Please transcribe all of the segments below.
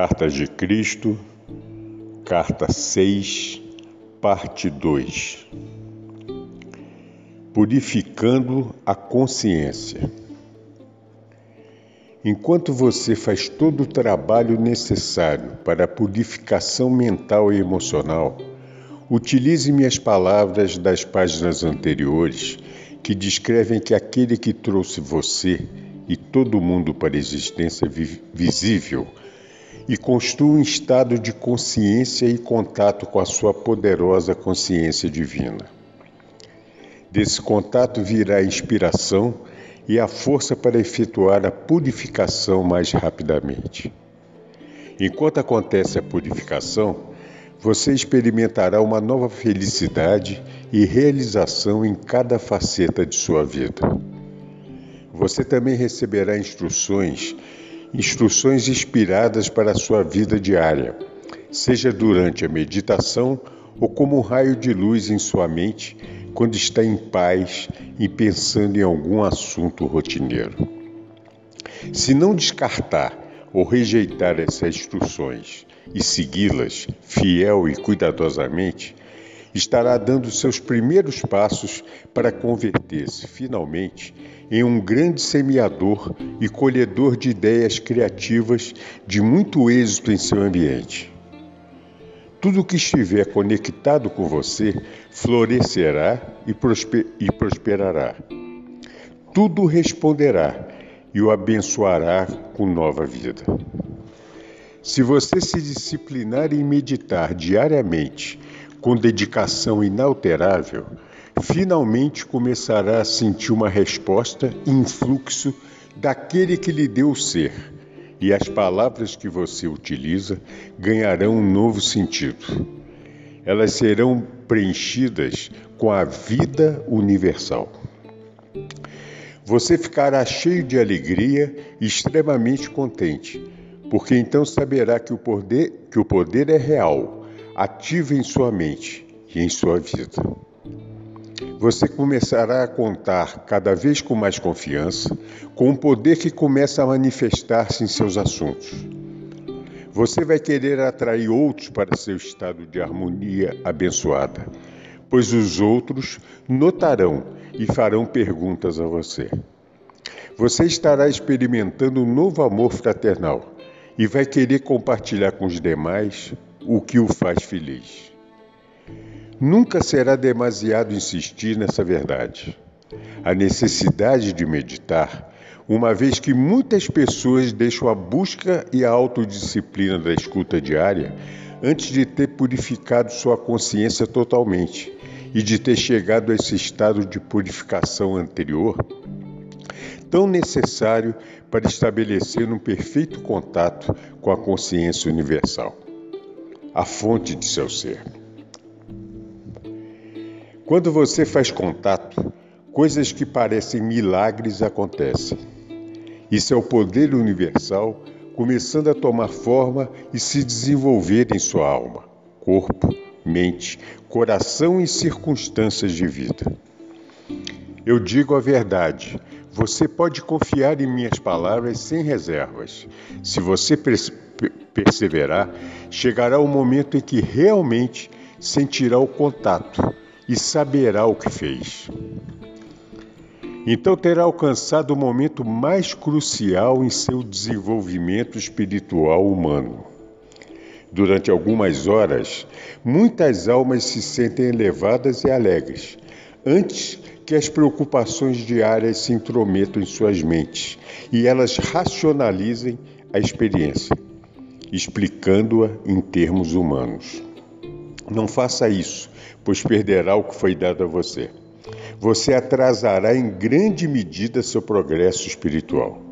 Cartas de Cristo, Carta 6, Parte 2 Purificando a consciência. Enquanto você faz todo o trabalho necessário para a purificação mental e emocional, utilize minhas palavras das páginas anteriores que descrevem que aquele que trouxe você e todo mundo para a existência visível e construa um estado de consciência e contato com a sua poderosa consciência divina. Desse contato virá a inspiração e a força para efetuar a purificação mais rapidamente. Enquanto acontece a purificação, você experimentará uma nova felicidade e realização em cada faceta de sua vida. Você também receberá instruções instruções inspiradas para a sua vida diária, seja durante a meditação ou como um raio de luz em sua mente quando está em paz e pensando em algum assunto rotineiro. Se não descartar ou rejeitar essas instruções e segui-las fiel e cuidadosamente, estará dando seus primeiros passos para converter-se finalmente em um grande semeador e colhedor de ideias criativas de muito êxito em seu ambiente. Tudo que estiver conectado com você florescerá e, prosper e prosperará. Tudo responderá e o abençoará com nova vida. Se você se disciplinar em meditar diariamente com dedicação inalterável, finalmente começará a sentir uma resposta e influxo daquele que lhe deu o ser, e as palavras que você utiliza ganharão um novo sentido. Elas serão preenchidas com a vida universal. Você ficará cheio de alegria e extremamente contente, porque então saberá que o poder, que o poder é real, ativo em sua mente e em sua vida você começará a contar cada vez com mais confiança com o poder que começa a manifestar-se em seus assuntos. Você vai querer atrair outros para seu estado de harmonia abençoada, pois os outros notarão e farão perguntas a você. Você estará experimentando um novo amor fraternal e vai querer compartilhar com os demais o que o faz feliz. Nunca será demasiado insistir nessa verdade. A necessidade de meditar, uma vez que muitas pessoas deixam a busca e a autodisciplina da escuta diária antes de ter purificado sua consciência totalmente e de ter chegado a esse estado de purificação anterior, tão necessário para estabelecer um perfeito contato com a consciência universal, a fonte de seu ser. Quando você faz contato, coisas que parecem milagres acontecem. Isso é o poder universal começando a tomar forma e se desenvolver em sua alma, corpo, mente, coração e circunstâncias de vida. Eu digo a verdade. Você pode confiar em minhas palavras sem reservas. Se você perseverar, chegará o momento em que realmente sentirá o contato e saberá o que fez. Então terá alcançado o momento mais crucial em seu desenvolvimento espiritual humano. Durante algumas horas, muitas almas se sentem elevadas e alegres, antes que as preocupações diárias se intrometam em suas mentes e elas racionalizem a experiência, explicando-a em termos humanos. Não faça isso, pois perderá o que foi dado a você. Você atrasará em grande medida seu progresso espiritual.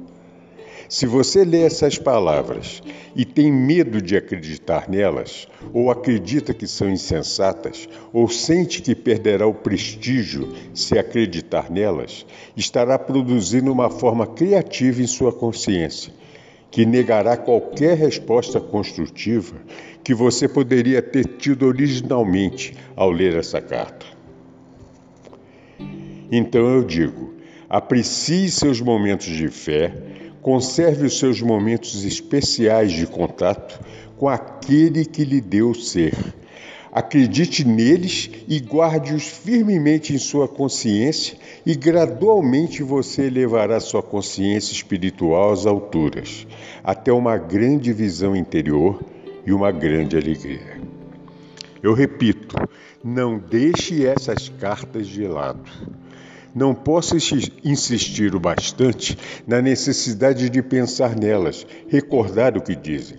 Se você lê essas palavras e tem medo de acreditar nelas, ou acredita que são insensatas, ou sente que perderá o prestígio se acreditar nelas, estará produzindo uma forma criativa em sua consciência, que negará qualquer resposta construtiva que você poderia ter tido originalmente ao ler essa carta. Então eu digo: aprecie seus momentos de fé Conserve os seus momentos especiais de contato com aquele que lhe deu ser. Acredite neles e guarde-os firmemente em sua consciência, e gradualmente você elevará sua consciência espiritual às alturas, até uma grande visão interior e uma grande alegria. Eu repito, não deixe essas cartas de lado. Não posso insistir o bastante na necessidade de pensar nelas, recordar o que dizem.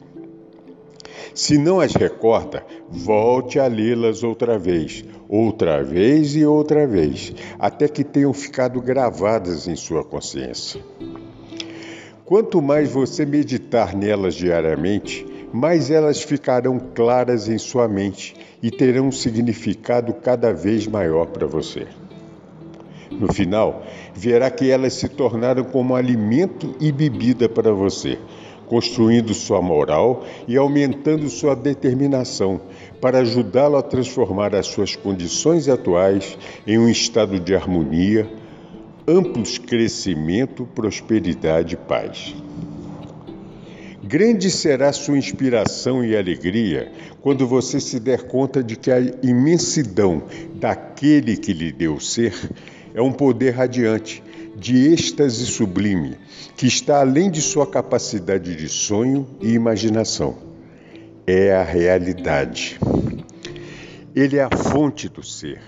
Se não as recorda, volte a lê-las outra vez, outra vez e outra vez, até que tenham ficado gravadas em sua consciência. Quanto mais você meditar nelas diariamente, mais elas ficarão claras em sua mente e terão um significado cada vez maior para você. No final, verá que elas se tornaram como alimento e bebida para você, construindo sua moral e aumentando sua determinação para ajudá-lo a transformar as suas condições atuais em um estado de harmonia, amplos crescimento, prosperidade e paz. Grande será sua inspiração e alegria quando você se der conta de que a imensidão daquele que lhe deu ser é um poder radiante, de êxtase sublime, que está além de sua capacidade de sonho e imaginação. É a realidade. Ele é a fonte do ser,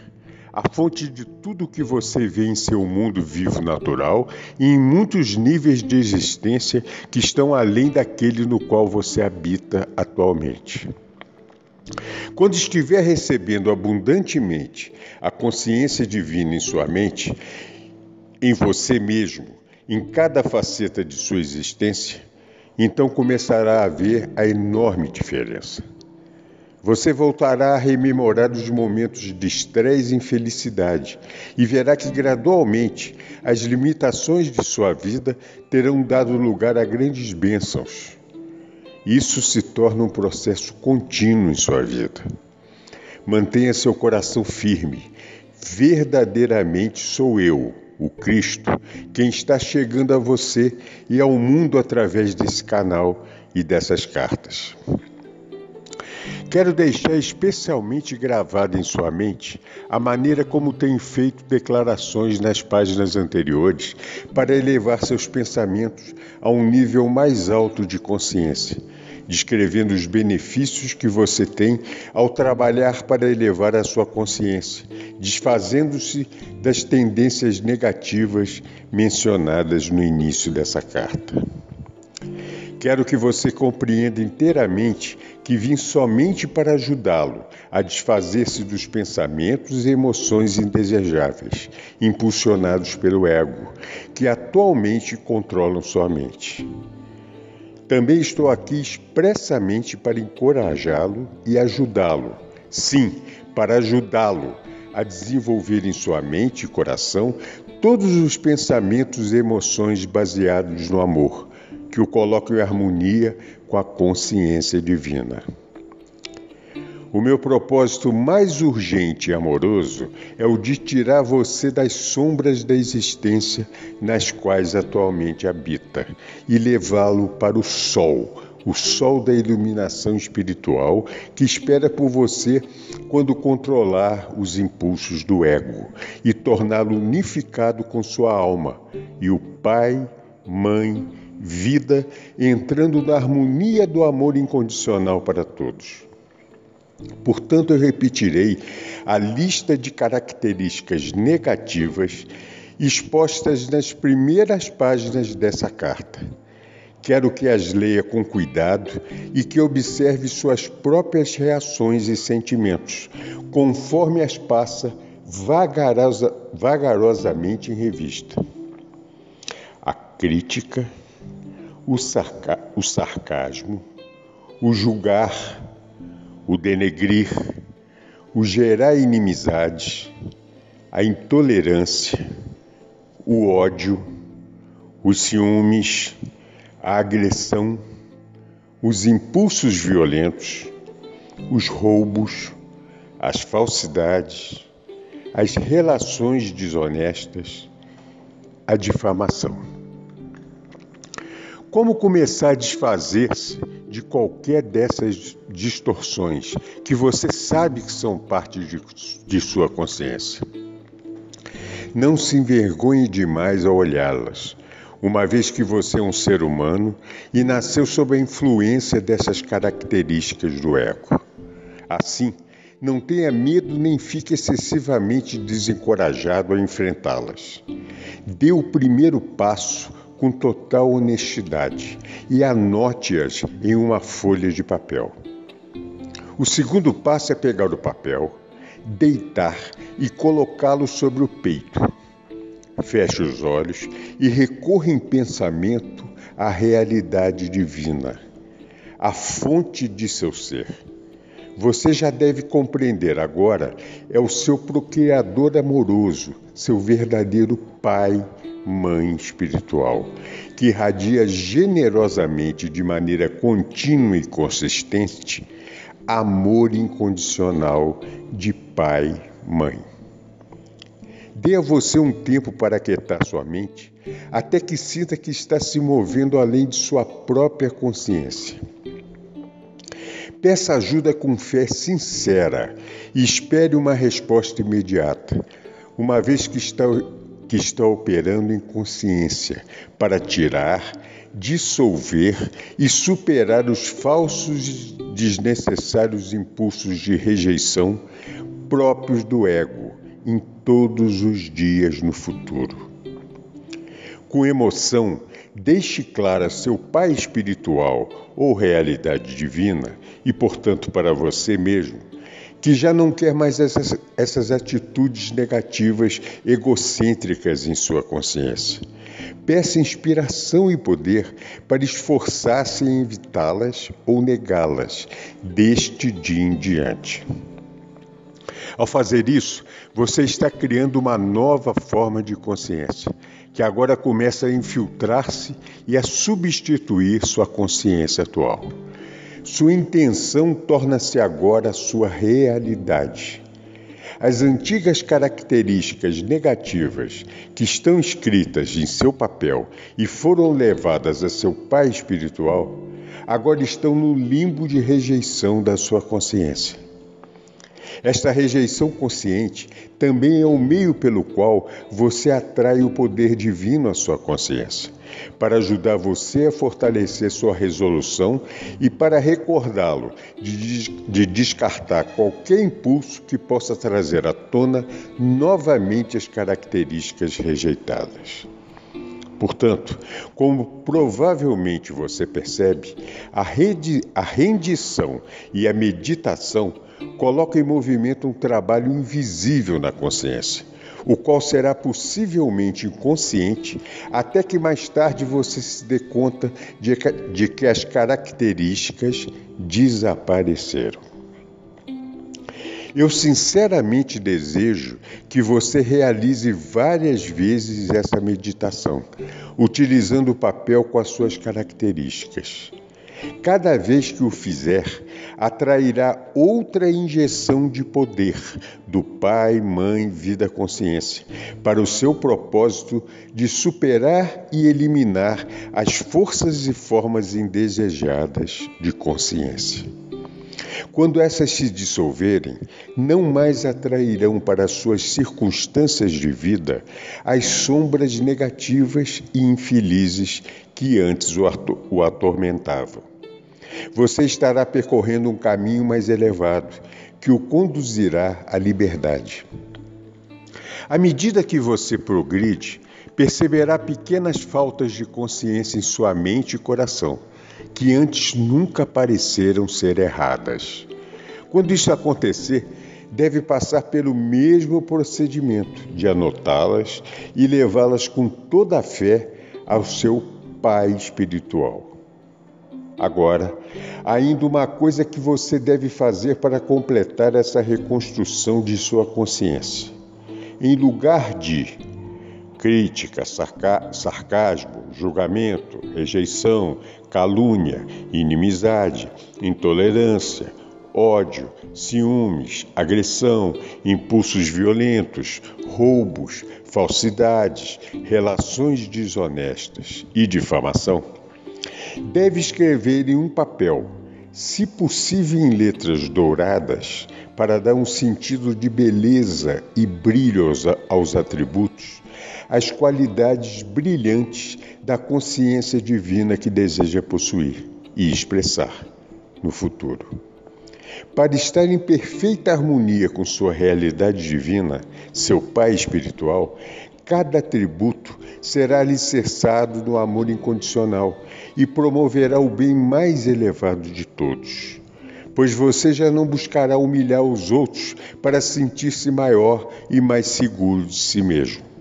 a fonte de tudo que você vê em seu mundo vivo natural e em muitos níveis de existência que estão além daquele no qual você habita atualmente. Quando estiver recebendo abundantemente a consciência divina em sua mente, em você mesmo, em cada faceta de sua existência, então começará a ver a enorme diferença. Você voltará a rememorar os momentos de estresse e infelicidade e verá que gradualmente as limitações de sua vida terão dado lugar a grandes bênçãos isso se torna um processo contínuo em sua vida. Mantenha seu coração firme. Verdadeiramente sou eu, o Cristo, quem está chegando a você e ao mundo através desse canal e dessas cartas. Quero deixar especialmente gravada em sua mente a maneira como tenho feito declarações nas páginas anteriores para elevar seus pensamentos a um nível mais alto de consciência, descrevendo os benefícios que você tem ao trabalhar para elevar a sua consciência, desfazendo-se das tendências negativas mencionadas no início dessa carta. Quero que você compreenda inteiramente que vim somente para ajudá-lo a desfazer-se dos pensamentos e emoções indesejáveis, impulsionados pelo ego, que atualmente controlam sua mente. Também estou aqui expressamente para encorajá-lo e ajudá-lo. Sim, para ajudá-lo a desenvolver em sua mente e coração todos os pensamentos e emoções baseados no amor, que o colocam em harmonia com a consciência divina. O meu propósito mais urgente e amoroso é o de tirar você das sombras da existência nas quais atualmente habita e levá-lo para o sol, o sol da iluminação espiritual que espera por você quando controlar os impulsos do ego e torná-lo unificado com sua alma e o Pai, Mãe, vida, entrando na harmonia do amor incondicional para todos. Portanto, eu repetirei a lista de características negativas expostas nas primeiras páginas dessa carta. Quero que as leia com cuidado e que observe suas próprias reações e sentimentos, conforme as passa vagarosa, vagarosamente em revista. A crítica, o, sarca o sarcasmo, o julgar, o denegrir, o gerar inimizades, a intolerância, o ódio, os ciúmes, a agressão, os impulsos violentos, os roubos, as falsidades, as relações desonestas, a difamação. Como começar a desfazer-se de qualquer dessas distorções que você sabe que são parte de, de sua consciência? Não se envergonhe demais ao olhá-las, uma vez que você é um ser humano e nasceu sob a influência dessas características do ego. Assim, não tenha medo nem fique excessivamente desencorajado a enfrentá-las. Dê o primeiro passo com total honestidade e anote-as em uma folha de papel. O segundo passo é pegar o papel, deitar e colocá-lo sobre o peito. Feche os olhos e recorra em pensamento à realidade divina, à fonte de seu ser. Você já deve compreender agora, é o seu procriador amoroso, seu verdadeiro pai, mãe espiritual, que irradia generosamente, de maneira contínua e consistente, amor incondicional de pai, mãe. Dê a você um tempo para aquietar sua mente, até que sinta que está se movendo além de sua própria consciência. Peça ajuda com fé sincera e espere uma resposta imediata, uma vez que está, que está operando em consciência para tirar, dissolver e superar os falsos desnecessários impulsos de rejeição próprios do ego em todos os dias no futuro. Com emoção, deixe clara seu pai espiritual ou realidade divina e, portanto, para você mesmo, que já não quer mais essas, essas atitudes negativas egocêntricas em sua consciência. Peça inspiração e poder para esforçar-se em evitá-las ou negá-las deste dia em diante. Ao fazer isso, você está criando uma nova forma de consciência, que agora começa a infiltrar-se e a substituir sua consciência atual. Sua intenção torna-se agora sua realidade. As antigas características negativas que estão escritas em seu papel e foram levadas a seu pai espiritual, agora estão no limbo de rejeição da sua consciência. Esta rejeição consciente também é o meio pelo qual você atrai o poder divino à sua consciência, para ajudar você a fortalecer sua resolução e para recordá-lo de, de descartar qualquer impulso que possa trazer à tona novamente as características rejeitadas. Portanto, como provavelmente você percebe, a, a rendição e a meditação colocam em movimento um trabalho invisível na consciência, o qual será possivelmente inconsciente até que mais tarde você se dê conta de que, de que as características desapareceram. Eu sinceramente desejo que você realize várias vezes essa meditação, utilizando o papel com as suas características. Cada vez que o fizer, atrairá outra injeção de poder do Pai, Mãe, Vida, Consciência, para o seu propósito de superar e eliminar as forças e formas indesejadas de consciência. Quando essas se dissolverem, não mais atrairão para suas circunstâncias de vida as sombras negativas e infelizes que antes o atormentavam. Você estará percorrendo um caminho mais elevado que o conduzirá à liberdade. À medida que você progride, perceberá pequenas faltas de consciência em sua mente e coração que antes nunca pareceram ser erradas. Quando isso acontecer, deve passar pelo mesmo procedimento de anotá-las e levá-las com toda a fé ao seu pai espiritual. Agora, ainda uma coisa que você deve fazer para completar essa reconstrução de sua consciência. Em lugar de crítica, sarca sarcasmo, julgamento, rejeição, calúnia, inimizade, intolerância, ódio, ciúmes, agressão, impulsos violentos, roubos, falsidades, relações desonestas e difamação. Deve escrever em um papel, se possível em letras douradas, para dar um sentido de beleza e brilho aos, aos atributos, as qualidades brilhantes da consciência divina que deseja possuir e expressar no futuro. Para estar em perfeita harmonia com sua realidade divina, seu Pai espiritual, cada atributo será alicerçado no amor incondicional e promoverá o bem mais elevado de todos. Pois você já não buscará humilhar os outros para sentir-se maior e mais seguro de si mesmo.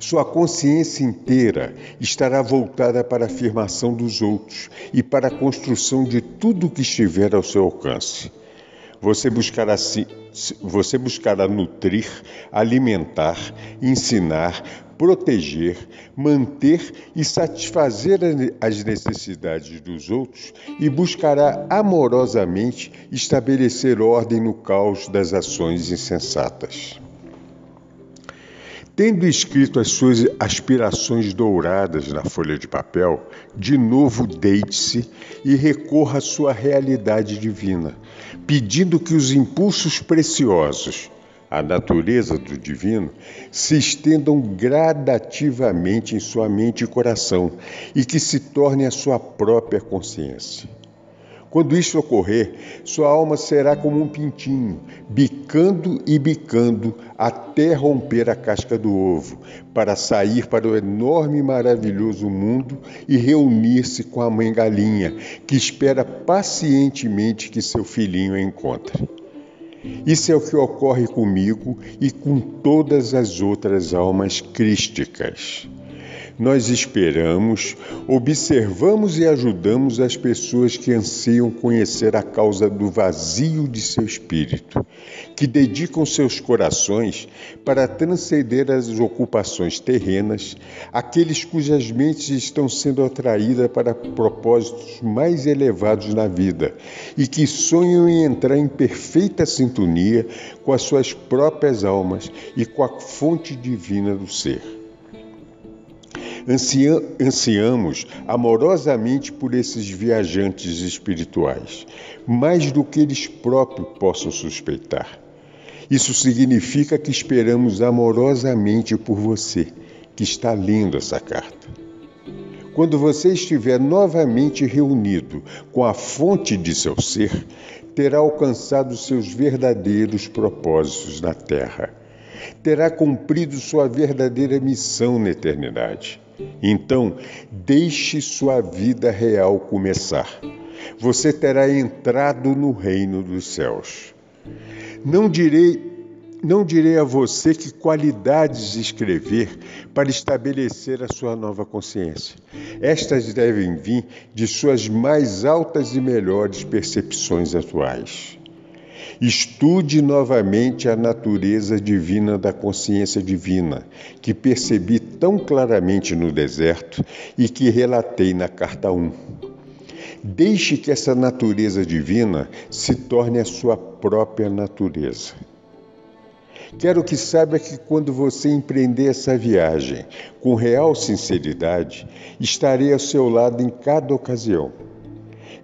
Sua consciência inteira estará voltada para a afirmação dos outros e para a construção de tudo o que estiver ao seu alcance. Você buscará, você buscará nutrir, alimentar, ensinar, proteger, manter e satisfazer as necessidades dos outros e buscará amorosamente estabelecer ordem no caos das ações insensatas. Tendo escrito as suas aspirações douradas na folha de papel, de novo deite-se e recorra à sua realidade divina, pedindo que os impulsos preciosos, a natureza do divino, se estendam gradativamente em sua mente e coração e que se tornem a sua própria consciência. Quando isso ocorrer, sua alma será como um pintinho, bicando e bicando até romper a casca do ovo, para sair para o enorme e maravilhoso mundo e reunir-se com a mãe galinha, que espera pacientemente que seu filhinho a encontre. Isso é o que ocorre comigo e com todas as outras almas crísticas. Nós esperamos, observamos e ajudamos as pessoas que anseiam conhecer a causa do vazio de seu espírito, que dedicam seus corações para transcender as ocupações terrenas, aqueles cujas mentes estão sendo atraídas para propósitos mais elevados na vida e que sonham em entrar em perfeita sintonia com as suas próprias almas e com a fonte divina do ser ansiamos amorosamente por esses viajantes espirituais, mais do que eles próprios possam suspeitar. Isso significa que esperamos amorosamente por você, que está lendo essa carta. Quando você estiver novamente reunido com a fonte de seu ser, terá alcançado seus verdadeiros propósitos na Terra. Terá cumprido sua verdadeira missão na eternidade. Então, deixe sua vida real começar. Você terá entrado no reino dos céus. Não direi não direi a você que qualidades escrever para estabelecer a sua nova consciência. Estas devem vir de suas mais altas e melhores percepções atuais. Estude novamente a natureza divina da consciência divina, que percebi tão claramente no deserto e que relatei na carta 1. Deixe que essa natureza divina se torne a sua própria natureza. Quero que saiba que quando você empreender essa viagem com real sinceridade, estarei ao seu lado em cada ocasião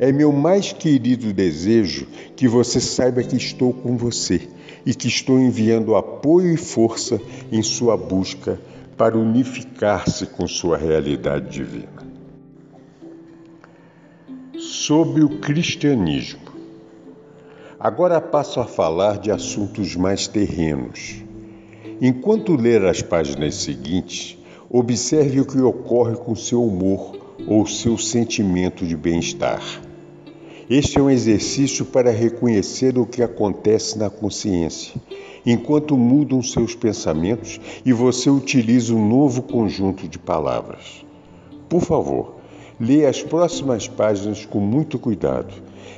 é meu mais querido desejo que você saiba que estou com você e que estou enviando apoio e força em sua busca para unificar-se com sua realidade divina. Sobre o cristianismo. Agora passo a falar de assuntos mais terrenos. Enquanto ler as páginas seguintes, observe o que ocorre com seu humor ou seu sentimento de bem-estar. Este é um exercício para reconhecer o que acontece na consciência, enquanto mudam seus pensamentos e você utiliza um novo conjunto de palavras. por favor, leia as próximas páginas com muito cuidado.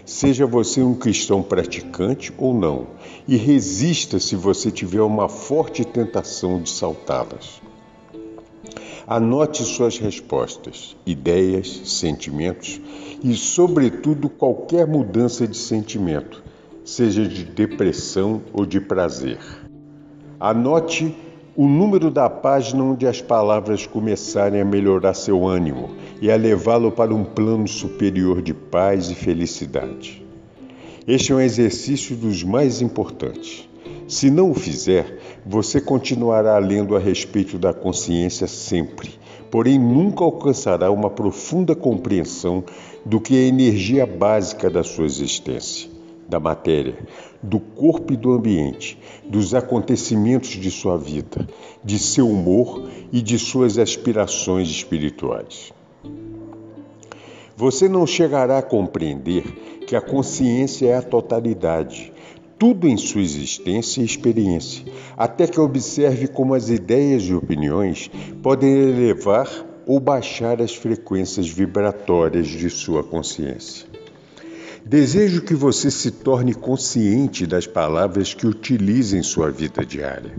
Seja você um cristão praticante ou não, e resista se você tiver uma forte tentação de saltá-las. Anote suas respostas, ideias, sentimentos e, sobretudo, qualquer mudança de sentimento, seja de depressão ou de prazer. Anote o número da página onde as palavras começarem a melhorar seu ânimo e a levá-lo para um plano superior de paz e felicidade. Este é um exercício dos mais importantes. Se não o fizer, você continuará lendo a respeito da consciência sempre, porém nunca alcançará uma profunda compreensão do que é a energia básica da sua existência, da matéria, do corpo e do ambiente, dos acontecimentos de sua vida, de seu humor e de suas aspirações espirituais. Você não chegará a compreender que a consciência é a totalidade, tudo em sua existência e experiência, até que observe como as ideias e opiniões podem elevar ou baixar as frequências vibratórias de sua consciência. Desejo que você se torne consciente das palavras que utiliza em sua vida diária,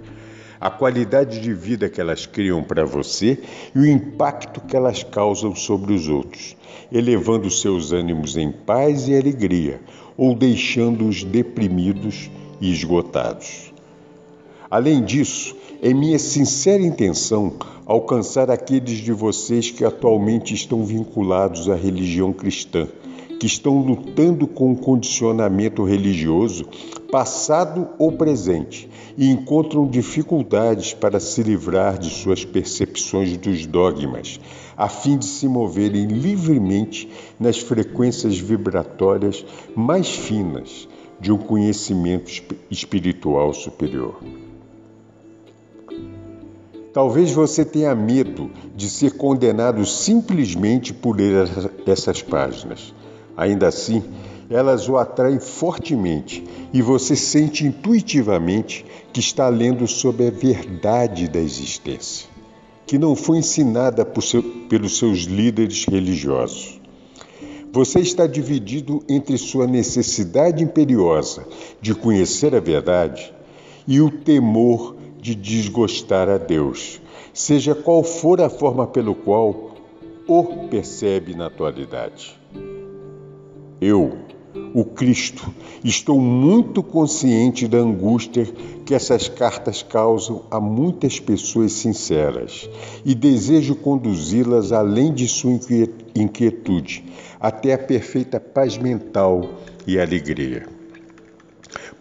a qualidade de vida que elas criam para você e o impacto que elas causam sobre os outros, elevando seus ânimos em paz e alegria, ou deixando-os deprimidos e esgotados. Além disso, é minha sincera intenção alcançar aqueles de vocês que atualmente estão vinculados à religião cristã, que estão lutando com o condicionamento religioso, passado ou presente, e encontram dificuldades para se livrar de suas percepções dos dogmas, a fim de se moverem livremente nas frequências vibratórias mais finas de um conhecimento espiritual superior. Talvez você tenha medo de ser condenado simplesmente por ler essas páginas. Ainda assim, elas o atraem fortemente e você sente intuitivamente que está lendo sobre a verdade da existência, que não foi ensinada seu, pelos seus líderes religiosos. Você está dividido entre sua necessidade imperiosa de conhecer a verdade e o temor de desgostar a Deus, seja qual for a forma pelo qual o percebe na atualidade. Eu, o Cristo, estou muito consciente da angústia que essas cartas causam a muitas pessoas sinceras e desejo conduzi-las além de sua inquietude, até a perfeita paz mental e alegria.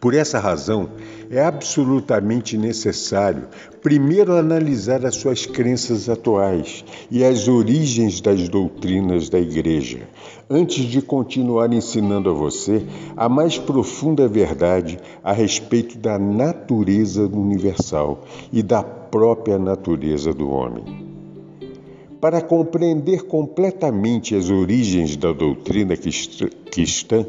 Por essa razão, é absolutamente necessário primeiro analisar as suas crenças atuais e as origens das doutrinas da Igreja, antes de continuar ensinando a você a mais profunda verdade a respeito da natureza universal e da própria natureza do homem. Para compreender completamente as origens da doutrina cristã,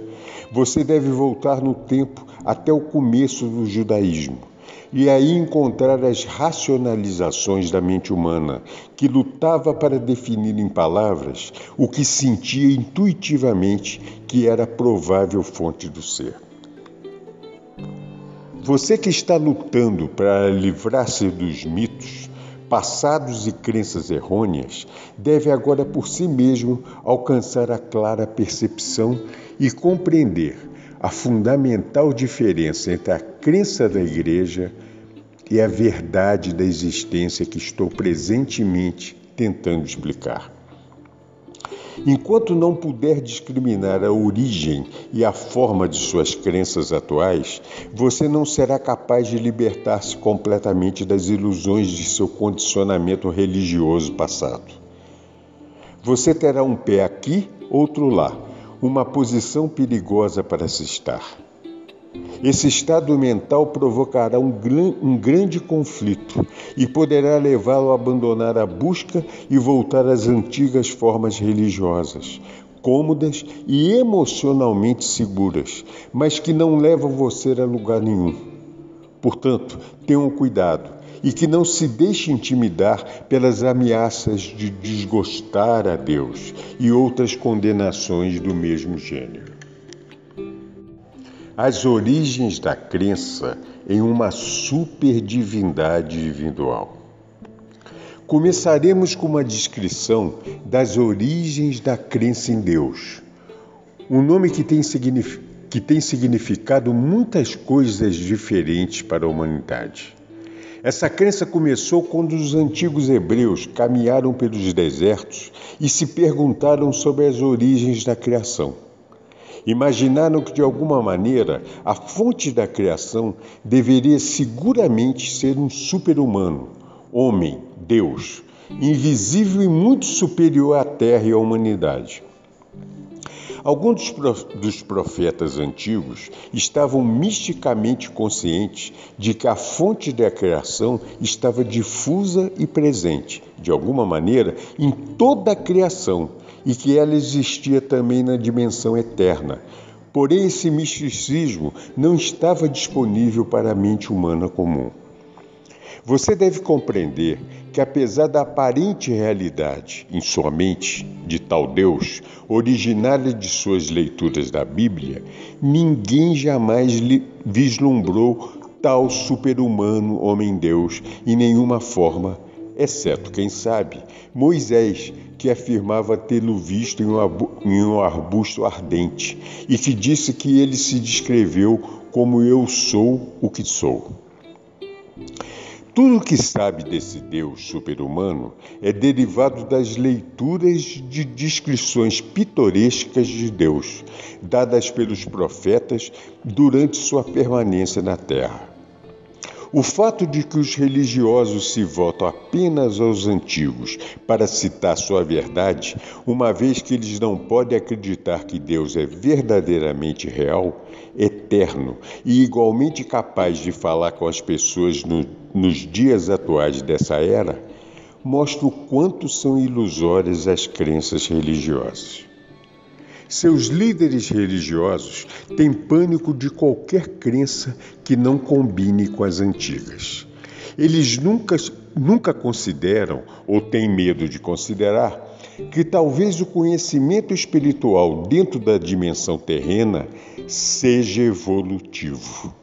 você deve voltar no tempo até o começo do judaísmo e aí encontrar as racionalizações da mente humana, que lutava para definir em palavras o que sentia intuitivamente que era a provável fonte do ser. Você que está lutando para livrar-se dos mitos, passados e crenças errôneas, deve agora por si mesmo alcançar a clara percepção e compreender a fundamental diferença entre a crença da Igreja e a verdade da existência que estou presentemente tentando explicar. Enquanto não puder discriminar a origem e a forma de suas crenças atuais, você não será capaz de libertar-se completamente das ilusões de seu condicionamento religioso passado. Você terá um pé aqui, outro lá, uma posição perigosa para se estar. Esse estado mental provocará um, um grande conflito e poderá levá-lo a abandonar a busca e voltar às antigas formas religiosas, cômodas e emocionalmente seguras, mas que não levam você a lugar nenhum. Portanto, tenham cuidado e que não se deixe intimidar pelas ameaças de desgostar a Deus e outras condenações do mesmo gênero. As origens da crença em uma superdivindade individual. Começaremos com uma descrição das origens da crença em Deus. Um nome que tem, que tem significado muitas coisas diferentes para a humanidade. Essa crença começou quando os antigos hebreus caminharam pelos desertos e se perguntaram sobre as origens da criação. Imaginaram que, de alguma maneira, a fonte da criação deveria seguramente ser um super-humano, homem, Deus, invisível e muito superior à terra e à humanidade. Alguns dos profetas antigos estavam misticamente conscientes de que a fonte da criação estava difusa e presente, de alguma maneira, em toda a criação e que ela existia também na dimensão eterna. Porém, esse misticismo não estava disponível para a mente humana comum. Você deve compreender que, apesar da aparente realidade em sua mente de tal Deus, originária de suas leituras da Bíblia, ninguém jamais vislumbrou tal super-humano homem-deus em nenhuma forma, exceto, quem sabe, Moisés, que afirmava tê-lo visto em um arbusto ardente e que disse que ele se descreveu como eu sou o que sou. Tudo o que sabe desse Deus super-humano é derivado das leituras de descrições pitorescas de Deus, dadas pelos profetas durante sua permanência na Terra. O fato de que os religiosos se votam apenas aos antigos para citar sua verdade, uma vez que eles não podem acreditar que Deus é verdadeiramente real, eterno e igualmente capaz de falar com as pessoas no, nos dias atuais dessa era, mostra o quanto são ilusórias as crenças religiosas. Seus líderes religiosos têm pânico de qualquer crença que não combine com as antigas. Eles nunca, nunca consideram, ou têm medo de considerar, que talvez o conhecimento espiritual dentro da dimensão terrena seja evolutivo.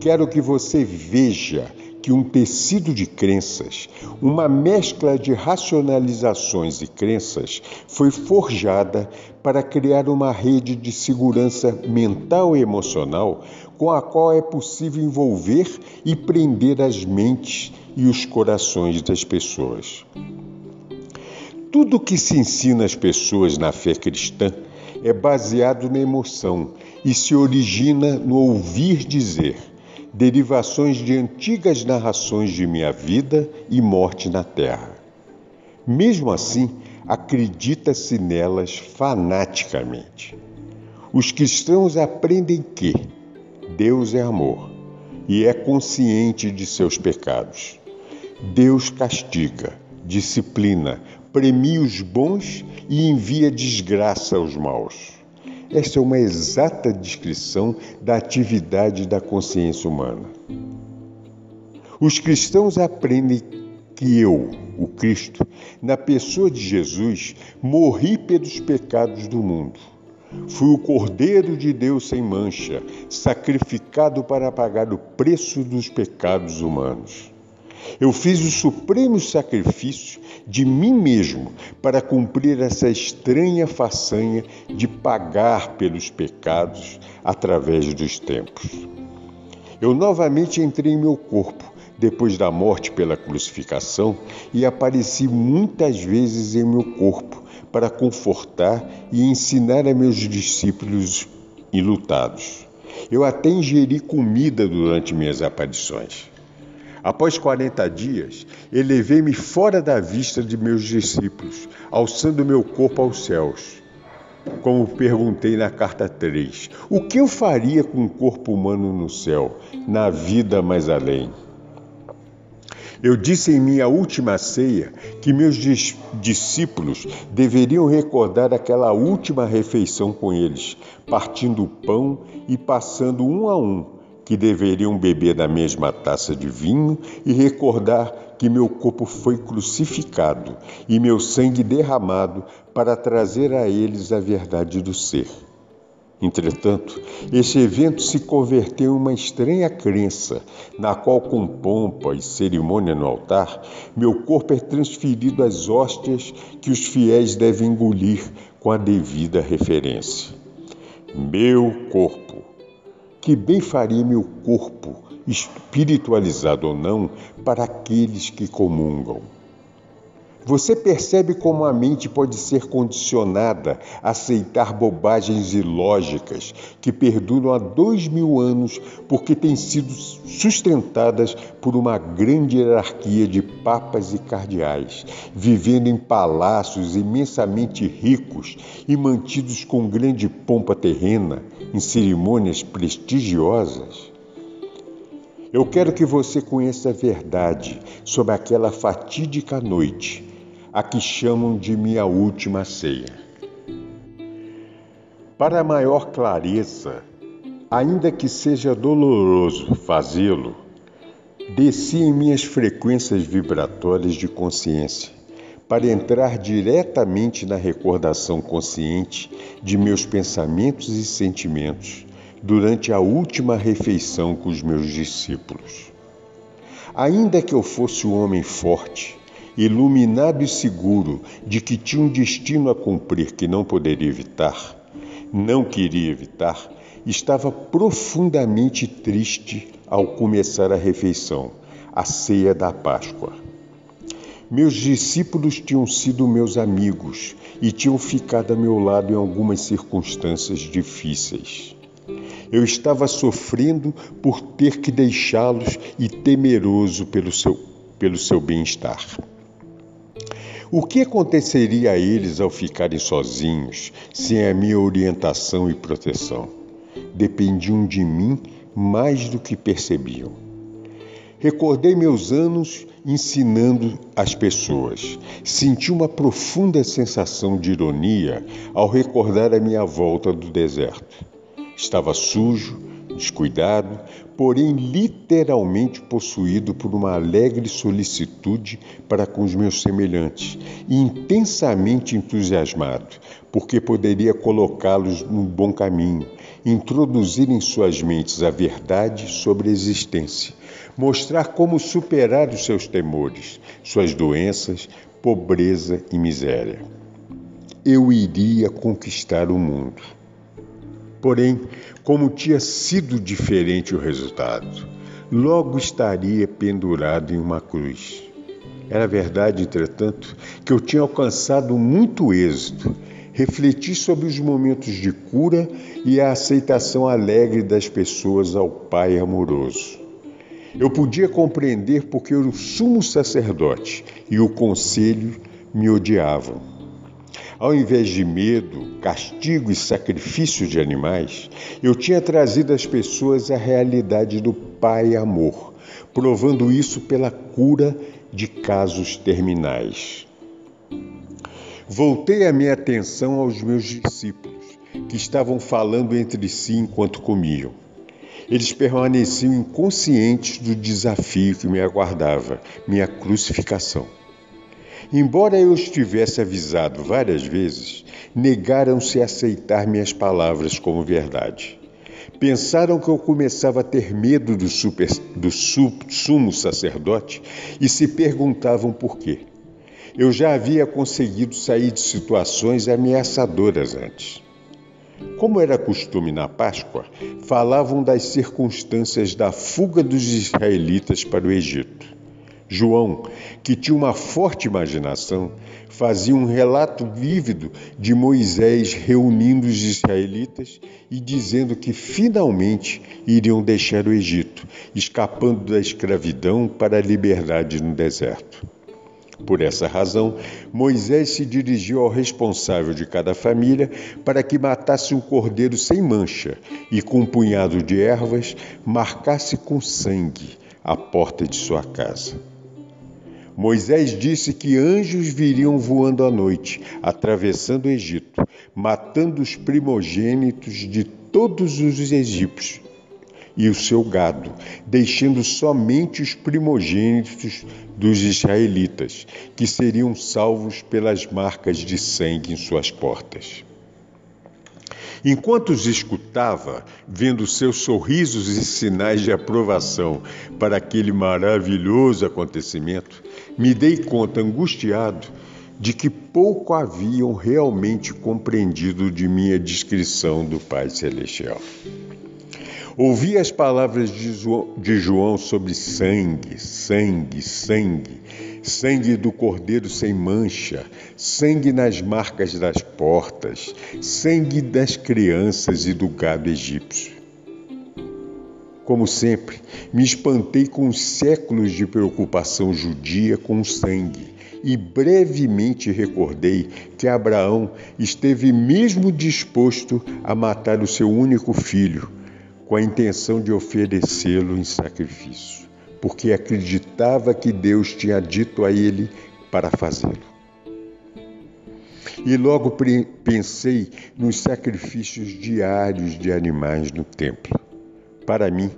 Quero que você veja que um tecido de crenças, uma mescla de racionalizações e crenças, foi forjada para criar uma rede de segurança mental e emocional com a qual é possível envolver e prender as mentes e os corações das pessoas. Tudo que se ensina às pessoas na fé cristã é baseado na emoção e se origina no ouvir dizer derivações de antigas narrações de minha vida e morte na terra. Mesmo assim, acredita-se nelas fanaticamente. Os cristãos aprendem que Deus é amor e é consciente de seus pecados. Deus castiga, disciplina, premia os bons e envia desgraça aos maus. Esta é uma exata descrição da atividade da consciência humana. Os cristãos aprendem que eu, o Cristo, na pessoa de Jesus, morri pelos pecados do mundo. Fui o Cordeiro de Deus sem mancha, sacrificado para pagar o preço dos pecados humanos. Eu fiz o supremo sacrifício de mim mesmo para cumprir essa estranha façanha de pagar pelos pecados através dos tempos. Eu novamente entrei em meu corpo depois da morte pela crucificação e apareci muitas vezes em meu corpo para confortar e ensinar a meus discípulos enlutados. Eu até ingeri comida durante minhas aparições. Após 40 dias, elevei-me fora da vista de meus discípulos, alçando meu corpo aos céus. Como perguntei na carta 3, o que eu faria com um corpo humano no céu, na vida mais além? Eu disse em minha última ceia que meus discípulos deveriam recordar aquela última refeição com eles, partindo o pão e passando um a um que deveriam beber da mesma taça de vinho e recordar que meu corpo foi crucificado e meu sangue derramado para trazer a eles a verdade do ser. Entretanto, este evento se converteu em uma estranha crença, na qual, com pompa e cerimônia no altar, meu corpo é transferido às hóstias que os fiéis devem engolir com a devida referência. Meu corpo. Que bem faria meu corpo, espiritualizado ou não, para aqueles que comungam? Você percebe como a mente pode ser condicionada a aceitar bobagens ilógicas que perduram há dois mil anos porque têm sido sustentadas por uma grande hierarquia de papas e cardeais, vivendo em palácios imensamente ricos e mantidos com grande pompa terrena, em cerimônias prestigiosas? Eu quero que você conheça a verdade sobre aquela fatídica noite a que chamam de minha última ceia. Para maior clareza, ainda que seja doloroso fazê-lo, desci em minhas frequências vibratórias de consciência para entrar diretamente na recordação consciente de meus pensamentos e sentimentos durante a última refeição com os meus discípulos. Ainda que eu fosse um homem forte, iluminado e seguro de que tinha um destino a cumprir que não poderia evitar, não queria evitar, estava profundamente triste ao começar a refeição, a ceia da Páscoa. Meus discípulos tinham sido meus amigos e tinham ficado a meu lado em algumas circunstâncias difíceis. Eu estava sofrendo por ter que deixá-los e temeroso pelo seu, pelo seu bem-estar. O que aconteceria a eles ao ficarem sozinhos, sem a minha orientação e proteção? Dependiam de mim mais do que percebiam. Recordei meus anos ensinando as pessoas. Senti uma profunda sensação de ironia ao recordar a minha volta do deserto. Estava sujo, descuidado, porém literalmente possuído por uma alegre solicitude para com os meus semelhantes e intensamente entusiasmado, porque poderia colocá-los num bom caminho, introduzir em suas mentes a verdade sobre a existência, mostrar como superar os seus temores, suas doenças, pobreza e miséria. Eu iria conquistar o mundo Porém, como tinha sido diferente o resultado, logo estaria pendurado em uma cruz. Era verdade, entretanto, que eu tinha alcançado muito êxito. Refleti sobre os momentos de cura e a aceitação alegre das pessoas ao Pai amoroso. Eu podia compreender porque o sumo sacerdote e o conselho me odiavam ao invés de medo, castigo e sacrifício de animais, eu tinha trazido às pessoas a realidade do Pai Amor, provando isso pela cura de casos terminais. Voltei a minha atenção aos meus discípulos, que estavam falando entre si enquanto comiam. Eles permaneciam inconscientes do desafio que me aguardava, minha crucificação. Embora eu os tivesse avisado várias vezes, negaram-se a aceitar minhas palavras como verdade. Pensaram que eu começava a ter medo do, super, do sumo sacerdote e se perguntavam por quê. Eu já havia conseguido sair de situações ameaçadoras antes. Como era costume na Páscoa, falavam das circunstâncias da fuga dos israelitas para o Egito. João, que tinha uma forte imaginação, fazia um relato vívido de Moisés reunindo os israelitas e dizendo que finalmente iriam deixar o Egito, escapando da escravidão para a liberdade no deserto. Por essa razão, Moisés se dirigiu ao responsável de cada família para que matasse um cordeiro sem mancha e, com um punhado de ervas, marcasse com sangue a porta de sua casa. Moisés disse que anjos viriam voando à noite, atravessando o Egito, matando os primogênitos de todos os egípcios e o seu gado, deixando somente os primogênitos dos israelitas, que seriam salvos pelas marcas de sangue em suas portas. Enquanto os escutava, vendo seus sorrisos e sinais de aprovação para aquele maravilhoso acontecimento, me dei conta, angustiado, de que pouco haviam realmente compreendido de minha descrição do Pai Celestial. Ouvi as palavras de João sobre sangue, sangue, sangue, sangue do cordeiro sem mancha, sangue nas marcas das portas, sangue das crianças e do gado egípcio. Como sempre, me espantei com os séculos de preocupação judia com sangue e brevemente recordei que Abraão esteve mesmo disposto a matar o seu único filho, com a intenção de oferecê-lo em sacrifício, porque acreditava que Deus tinha dito a ele para fazê-lo. E logo pensei nos sacrifícios diários de animais no templo. Para mim,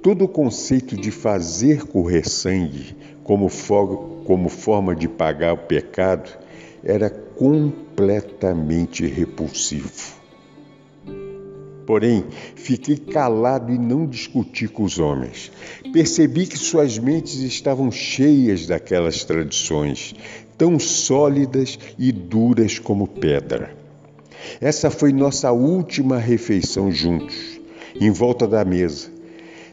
todo o conceito de fazer correr sangue como, como forma de pagar o pecado era completamente repulsivo. Porém, fiquei calado e não discuti com os homens. Percebi que suas mentes estavam cheias daquelas tradições, tão sólidas e duras como pedra. Essa foi nossa última refeição juntos, em volta da mesa.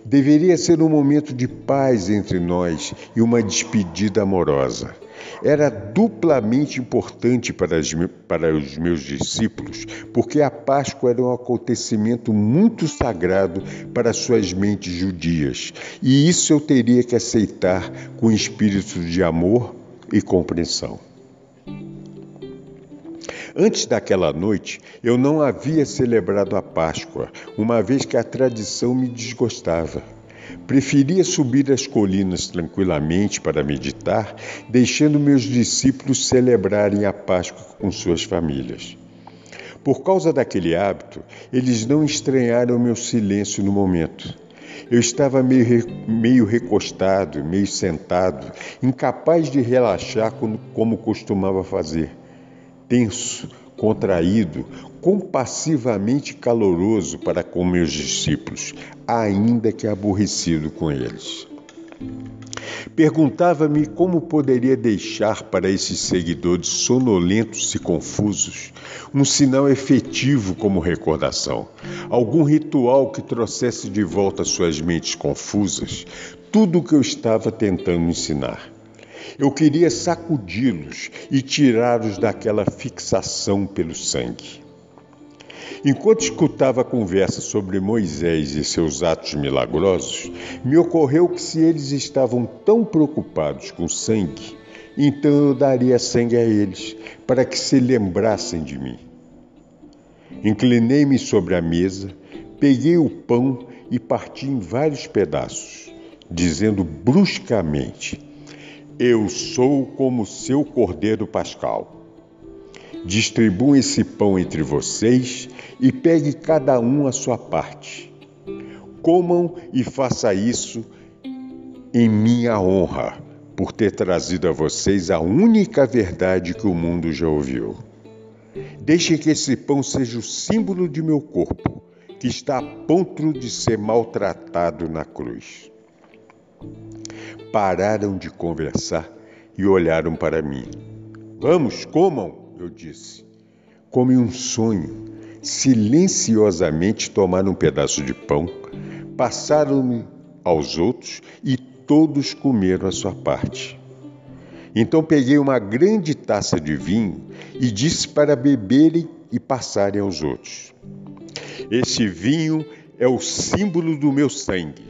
Deveria ser um momento de paz entre nós e uma despedida amorosa. Era duplamente importante para, as, para os meus discípulos, porque a Páscoa era um acontecimento muito sagrado para suas mentes judias, e isso eu teria que aceitar com espírito de amor e compreensão. Antes daquela noite, eu não havia celebrado a Páscoa, uma vez que a tradição me desgostava. Preferia subir as colinas tranquilamente para meditar, deixando meus discípulos celebrarem a Páscoa com suas famílias. Por causa daquele hábito, eles não estranharam meu silêncio no momento. Eu estava meio, meio recostado, meio sentado, incapaz de relaxar como, como costumava fazer. Tenso, contraído, compassivamente caloroso para com meus discípulos, ainda que aborrecido com eles. Perguntava-me como poderia deixar para esses seguidores sonolentos e confusos um sinal efetivo como recordação, algum ritual que trouxesse de volta suas mentes confusas tudo o que eu estava tentando ensinar. Eu queria sacudi-los e tirá-los daquela fixação pelo sangue. Enquanto escutava a conversa sobre Moisés e seus atos milagrosos, me ocorreu que se eles estavam tão preocupados com sangue, então eu daria sangue a eles, para que se lembrassem de mim. Inclinei-me sobre a mesa, peguei o pão e parti em vários pedaços, dizendo bruscamente: Eu sou como seu cordeiro pascal. Distribuam esse pão entre vocês e pegue cada um a sua parte. Comam e faça isso em minha honra, por ter trazido a vocês a única verdade que o mundo já ouviu. Deixem que esse pão seja o símbolo de meu corpo, que está a ponto de ser maltratado na cruz. Pararam de conversar e olharam para mim. Vamos, comam! eu disse. Como em um sonho, silenciosamente tomaram um pedaço de pão, passaram-me aos outros e todos comeram a sua parte. Então peguei uma grande taça de vinho e disse para beberem e passarem aos outros. Este vinho é o símbolo do meu sangue.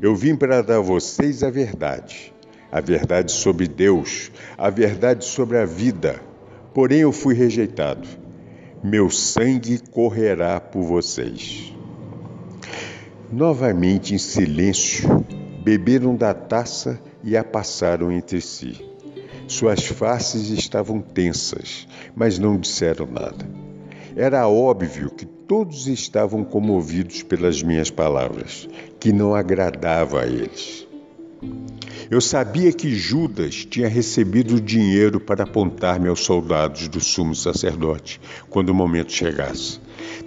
Eu vim para dar a vocês a verdade, a verdade sobre Deus, a verdade sobre a vida, porém eu fui rejeitado. Meu sangue correrá por vocês. Novamente em silêncio, beberam da taça e a passaram entre si. Suas faces estavam tensas, mas não disseram nada. Era óbvio que todos estavam comovidos pelas minhas palavras, que não agradava a eles. Eu sabia que Judas tinha recebido dinheiro para apontar-me aos soldados do sumo sacerdote quando o momento chegasse.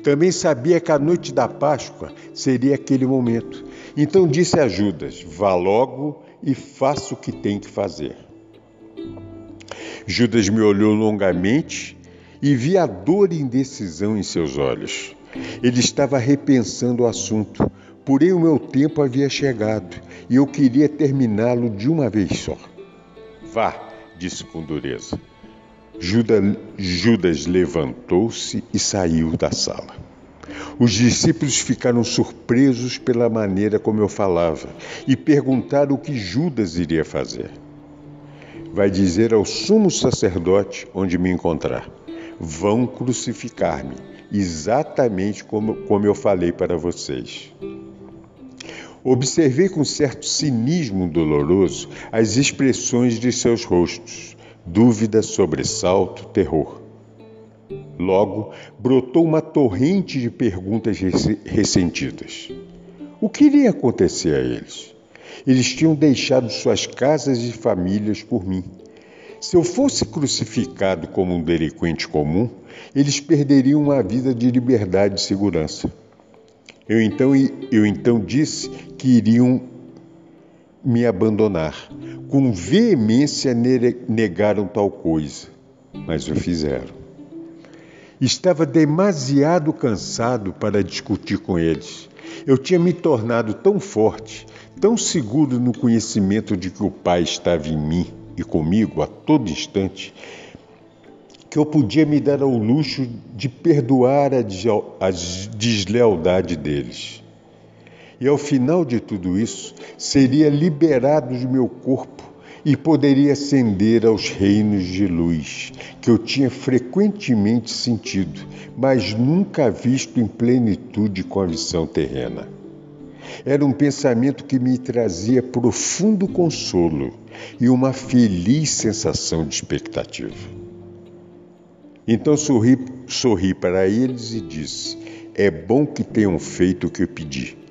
Também sabia que a noite da Páscoa seria aquele momento. Então disse a Judas: Vá logo e faça o que tem que fazer. Judas me olhou longamente e vi a dor e indecisão em seus olhos. Ele estava repensando o assunto, porém o meu tempo havia chegado e eu queria terminá-lo de uma vez só. Vá, disse com dureza. Judas, Judas levantou-se e saiu da sala. Os discípulos ficaram surpresos pela maneira como eu falava e perguntaram o que Judas iria fazer. Vai dizer ao sumo sacerdote onde me encontrar: Vão crucificar-me, exatamente como, como eu falei para vocês. Observei com certo cinismo doloroso as expressões de seus rostos dúvida, sobressalto, terror. Logo, brotou uma torrente de perguntas ressentidas. O que iria acontecer a eles? Eles tinham deixado suas casas e famílias por mim. Se eu fosse crucificado como um delinquente comum, eles perderiam uma vida de liberdade e segurança. Eu então, eu então disse que iriam me abandonar. Com veemência negaram tal coisa, mas o fizeram. Estava demasiado cansado para discutir com eles. Eu tinha me tornado tão forte, tão seguro no conhecimento de que o Pai estava em mim e comigo a todo instante, que eu podia me dar ao luxo de perdoar a deslealdade deles e ao final de tudo isso, seria liberado de meu corpo e poderia ascender aos reinos de luz, que eu tinha frequentemente sentido, mas nunca visto em plenitude com a visão terrena. Era um pensamento que me trazia profundo consolo e uma feliz sensação de expectativa. Então sorri, sorri para eles e disse: É bom que tenham feito o que eu pedi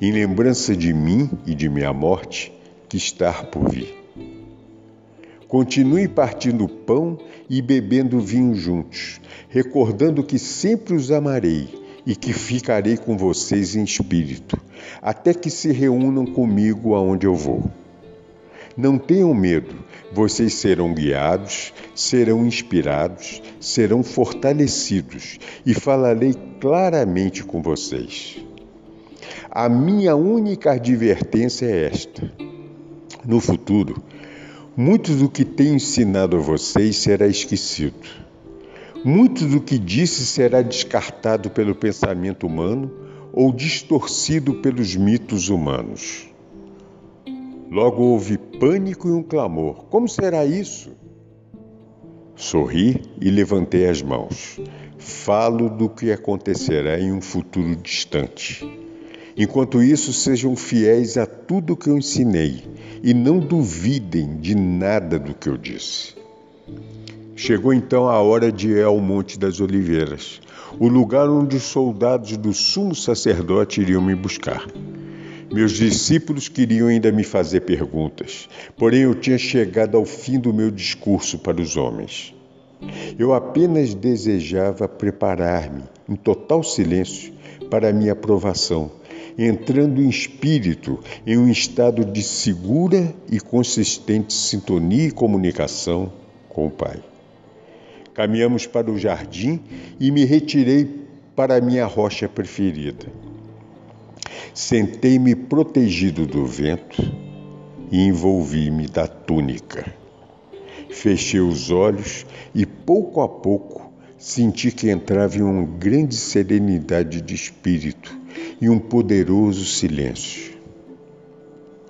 em lembrança de mim e de minha morte que está por vir. Continue partindo pão e bebendo vinho juntos, recordando que sempre os amarei e que ficarei com vocês em espírito, até que se reúnam comigo aonde eu vou. Não tenham medo, vocês serão guiados, serão inspirados, serão fortalecidos e falarei claramente com vocês. A minha única advertência é esta: no futuro, muito do que tenho ensinado a vocês será esquecido. Muito do que disse será descartado pelo pensamento humano ou distorcido pelos mitos humanos. Logo houve pânico e um clamor: Como será isso? Sorri e levantei as mãos. Falo do que acontecerá em um futuro distante. Enquanto isso, sejam fiéis a tudo que eu ensinei e não duvidem de nada do que eu disse. Chegou então a hora de ir ao Monte das Oliveiras, o lugar onde os soldados do sumo sacerdote iriam me buscar. Meus discípulos queriam ainda me fazer perguntas, porém eu tinha chegado ao fim do meu discurso para os homens. Eu apenas desejava preparar-me, em total silêncio, para a minha aprovação entrando em espírito em um estado de segura e consistente sintonia e comunicação com o Pai. Caminhamos para o jardim e me retirei para a minha rocha preferida. Sentei-me protegido do vento e envolvi-me da túnica. Fechei os olhos e pouco a pouco senti que entrava em uma grande serenidade de espírito e um poderoso silêncio.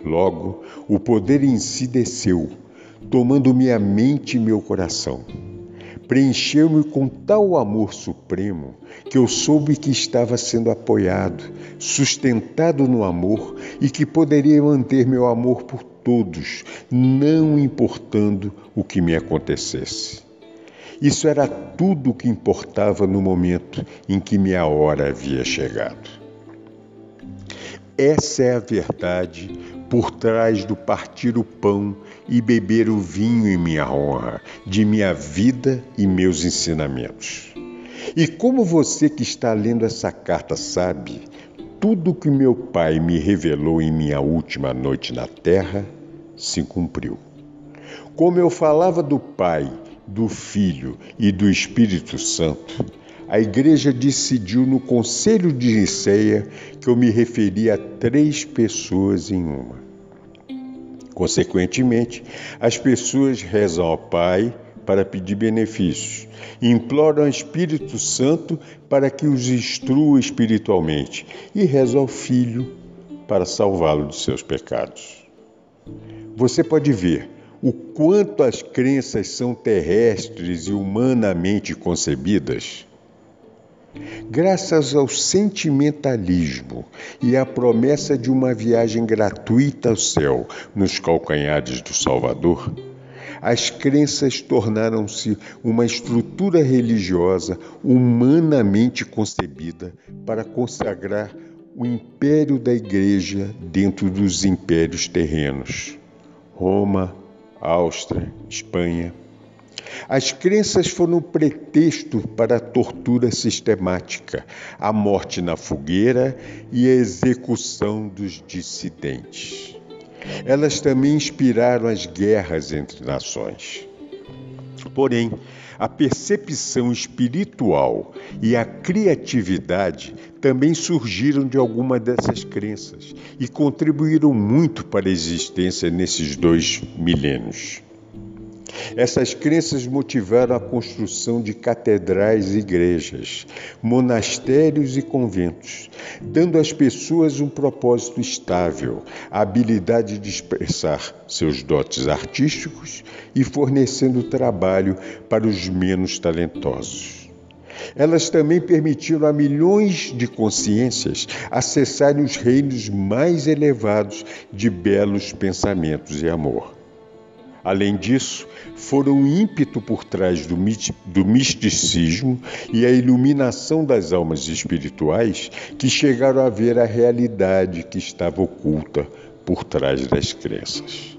Logo, o poder em si desceu, tomando minha mente e meu coração. Preencheu-me com tal amor supremo que eu soube que estava sendo apoiado, sustentado no amor e que poderia manter meu amor por todos, não importando o que me acontecesse. Isso era tudo o que importava no momento em que minha hora havia chegado. Essa é a verdade por trás do partir o pão e beber o vinho em minha honra, de minha vida e meus ensinamentos. E como você que está lendo essa carta sabe, tudo que meu pai me revelou em minha última noite na terra se cumpriu. Como eu falava do Pai, do Filho e do Espírito Santo, a igreja decidiu no Conselho de Niceia que eu me referia a três pessoas em uma. Consequentemente, as pessoas rezam ao Pai para pedir benefícios, imploram ao Espírito Santo para que os instrua espiritualmente e rezam ao Filho para salvá-lo de seus pecados. Você pode ver o quanto as crenças são terrestres e humanamente concebidas. Graças ao sentimentalismo e à promessa de uma viagem gratuita ao céu nos calcanhares do Salvador, as crenças tornaram-se uma estrutura religiosa humanamente concebida para consagrar o império da Igreja dentro dos impérios terrenos. Roma, Áustria, Espanha. As crenças foram pretexto para a tortura sistemática, a morte na fogueira e a execução dos dissidentes. Elas também inspiraram as guerras entre nações. Porém, a percepção espiritual e a criatividade também surgiram de alguma dessas crenças e contribuíram muito para a existência nesses dois milênios. Essas crenças motivaram a construção de catedrais e igrejas, monastérios e conventos, dando às pessoas um propósito estável, a habilidade de expressar seus dotes artísticos e fornecendo trabalho para os menos talentosos. Elas também permitiram a milhões de consciências acessarem os reinos mais elevados de belos pensamentos e amor. Além disso, foram o ímpeto por trás do, do misticismo e a iluminação das almas espirituais que chegaram a ver a realidade que estava oculta por trás das crenças.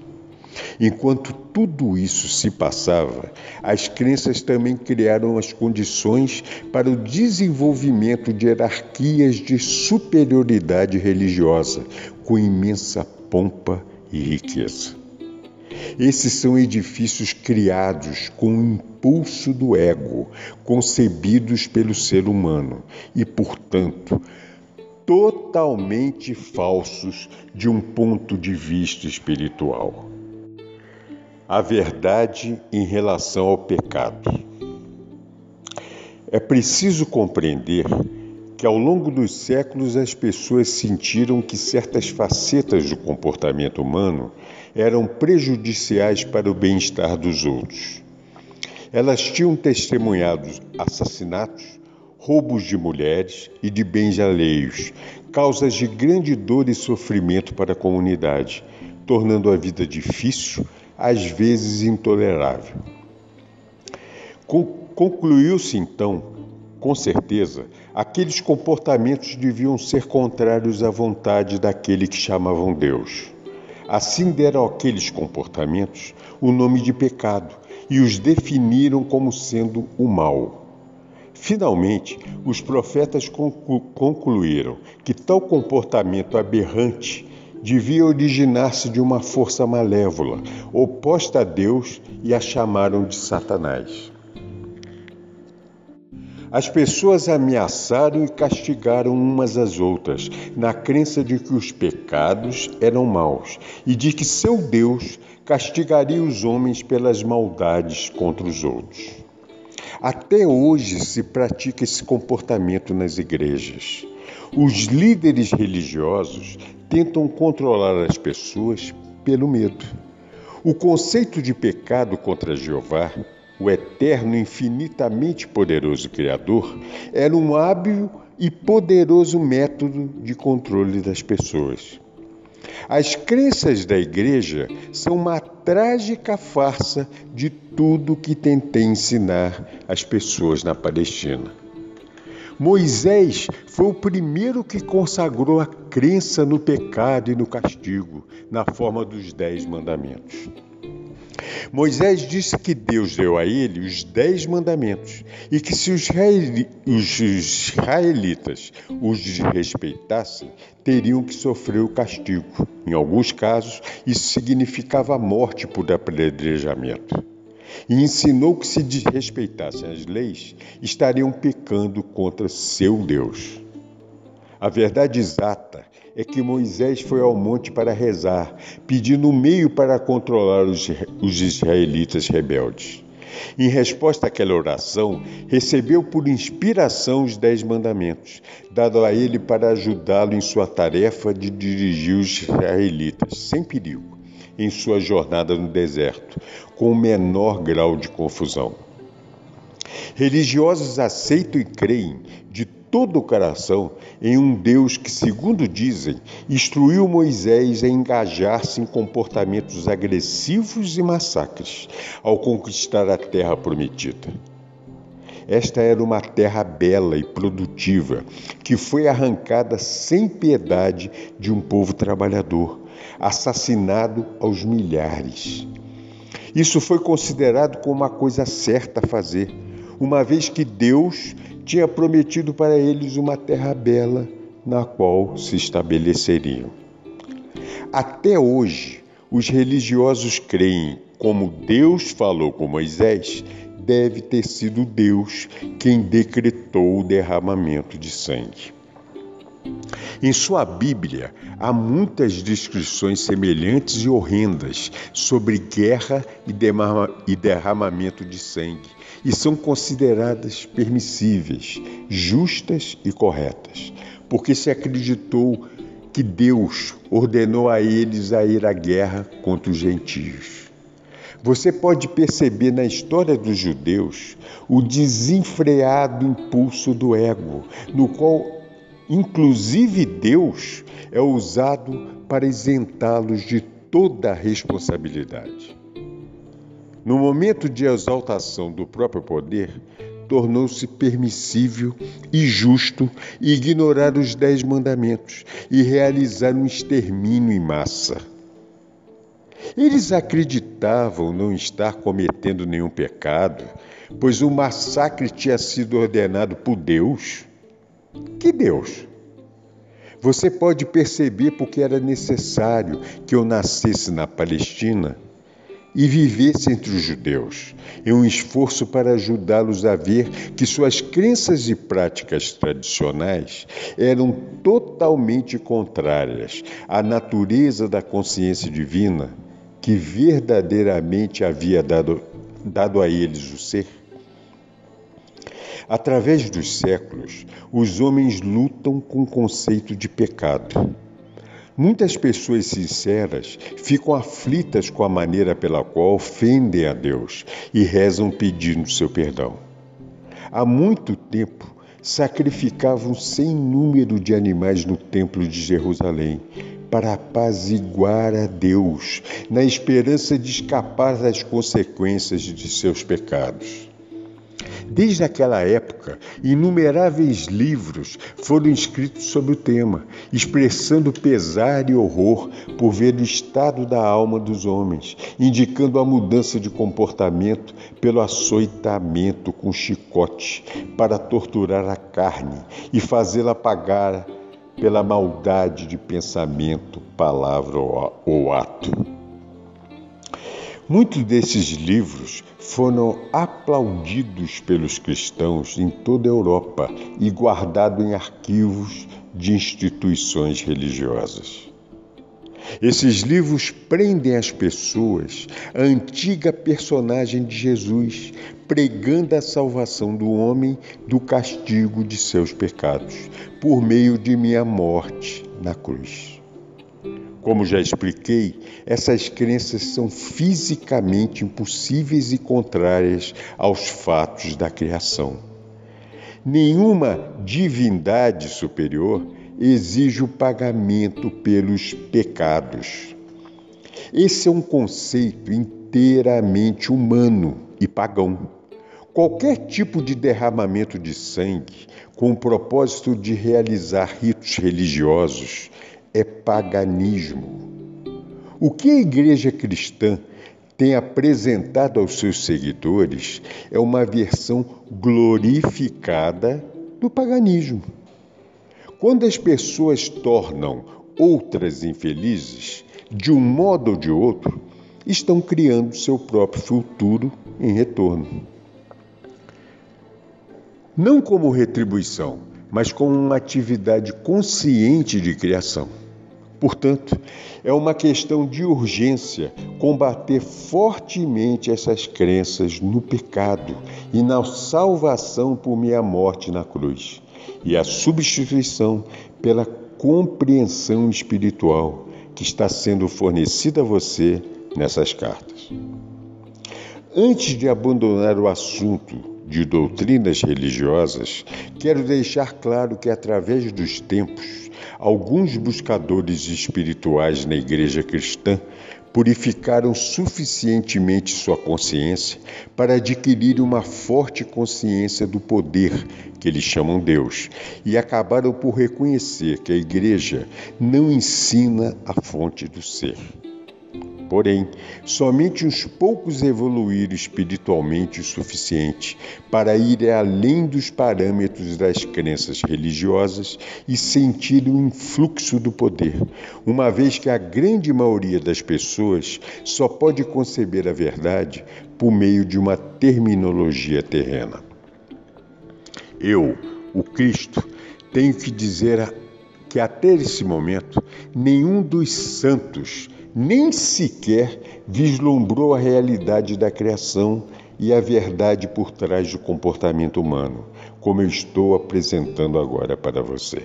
Enquanto tudo isso se passava, as crenças também criaram as condições para o desenvolvimento de hierarquias de superioridade religiosa com imensa pompa e riqueza. Esses são edifícios criados com o impulso do ego, concebidos pelo ser humano e, portanto, totalmente falsos de um ponto de vista espiritual. A verdade em relação ao pecado. É preciso compreender que ao longo dos séculos as pessoas sentiram que certas facetas do comportamento humano eram prejudiciais para o bem-estar dos outros. Elas tinham testemunhado assassinatos, roubos de mulheres e de bens alheios, causas de grande dor e sofrimento para a comunidade, tornando a vida difícil, às vezes intolerável. Concluiu-se então com certeza, aqueles comportamentos deviam ser contrários à vontade daquele que chamavam Deus. Assim deram àqueles comportamentos o nome de pecado e os definiram como sendo o mal. Finalmente, os profetas concluíram que tal comportamento aberrante devia originar-se de uma força malévola, oposta a Deus, e a chamaram de Satanás. As pessoas ameaçaram e castigaram umas às outras, na crença de que os pecados eram maus e de que seu Deus castigaria os homens pelas maldades contra os outros. Até hoje se pratica esse comportamento nas igrejas. Os líderes religiosos tentam controlar as pessoas pelo medo. O conceito de pecado contra Jeová o eterno, infinitamente poderoso Criador, era um hábil e poderoso método de controle das pessoas. As crenças da igreja são uma trágica farsa de tudo que tentei ensinar as pessoas na Palestina. Moisés foi o primeiro que consagrou a crença no pecado e no castigo, na forma dos Dez Mandamentos. Moisés disse que Deus deu a ele os Dez Mandamentos e que se os israelitas os desrespeitassem, teriam que sofrer o castigo. Em alguns casos, isso significava a morte por apedrejamento e ensinou que se desrespeitassem as leis, estariam pecando contra seu Deus. A verdade exata é que Moisés foi ao monte para rezar, pedindo um meio para controlar os, os israelitas rebeldes. Em resposta àquela oração, recebeu por inspiração os Dez Mandamentos, dado a ele para ajudá-lo em sua tarefa de dirigir os israelitas, sem perigo em sua jornada no deserto, com o menor grau de confusão. Religiosos aceitam e creem de todo o coração em um Deus que, segundo dizem, instruiu Moisés a engajar-se em comportamentos agressivos e massacres ao conquistar a terra prometida. Esta era uma terra bela e produtiva que foi arrancada sem piedade de um povo trabalhador, assassinado aos milhares. Isso foi considerado como uma coisa certa a fazer, uma vez que Deus tinha prometido para eles uma terra bela na qual se estabeleceriam. Até hoje, os religiosos creem, como Deus falou com Moisés, deve ter sido Deus quem decretou o derramamento de sangue. Em sua Bíblia, há muitas descrições semelhantes e horrendas sobre guerra e derramamento de sangue, e são consideradas permissíveis, justas e corretas, porque se acreditou que Deus ordenou a eles a ir à guerra contra os gentios. Você pode perceber na história dos judeus o desenfreado impulso do ego, no qual inclusive Deus, é usado para isentá-los de toda a responsabilidade. No momento de exaltação do próprio poder, tornou-se permissível e justo ignorar os dez mandamentos e realizar um extermínio em massa. Eles acreditavam não estar cometendo nenhum pecado, pois o massacre tinha sido ordenado por Deus que Deus? Você pode perceber porque era necessário que eu nascesse na Palestina e vivesse entre os judeus, em um esforço para ajudá-los a ver que suas crenças e práticas tradicionais eram totalmente contrárias à natureza da consciência divina que verdadeiramente havia dado, dado a eles o ser. Através dos séculos, os homens lutam com o conceito de pecado. Muitas pessoas sinceras ficam aflitas com a maneira pela qual ofendem a Deus e rezam pedindo seu perdão. Há muito tempo, sacrificavam sem número de animais no Templo de Jerusalém para apaziguar a Deus, na esperança de escapar das consequências de seus pecados. Desde aquela época, inumeráveis livros foram escritos sobre o tema, expressando pesar e horror por ver o estado da alma dos homens, indicando a mudança de comportamento pelo açoitamento com chicote para torturar a carne e fazê-la pagar pela maldade de pensamento, palavra ou ato. Muitos desses livros foram aplaudidos pelos cristãos em toda a Europa e guardados em arquivos de instituições religiosas. Esses livros prendem as pessoas à antiga personagem de Jesus, pregando a salvação do homem do castigo de seus pecados, por meio de minha morte na cruz. Como já expliquei, essas crenças são fisicamente impossíveis e contrárias aos fatos da criação. Nenhuma divindade superior exige o pagamento pelos pecados. Esse é um conceito inteiramente humano e pagão. Qualquer tipo de derramamento de sangue com o propósito de realizar ritos religiosos é paganismo. O que a igreja cristã tem apresentado aos seus seguidores é uma versão glorificada do paganismo. Quando as pessoas tornam outras infelizes, de um modo ou de outro, estão criando seu próprio futuro em retorno. Não como retribuição, mas como uma atividade consciente de criação. Portanto, é uma questão de urgência combater fortemente essas crenças no pecado e na salvação por minha morte na cruz, e a substituição pela compreensão espiritual que está sendo fornecida a você nessas cartas. Antes de abandonar o assunto de doutrinas religiosas, quero deixar claro que, através dos tempos, alguns buscadores espirituais na igreja cristã purificaram suficientemente sua consciência para adquirir uma forte consciência do poder que eles chamam Deus e acabaram por reconhecer que a igreja não ensina a fonte do ser. Porém, somente uns poucos evoluíram espiritualmente o suficiente para ir além dos parâmetros das crenças religiosas e sentir o influxo do poder, uma vez que a grande maioria das pessoas só pode conceber a verdade por meio de uma terminologia terrena. Eu, o Cristo, tenho que dizer que até esse momento nenhum dos santos nem sequer vislumbrou a realidade da criação e a verdade por trás do comportamento humano, como eu estou apresentando agora para você.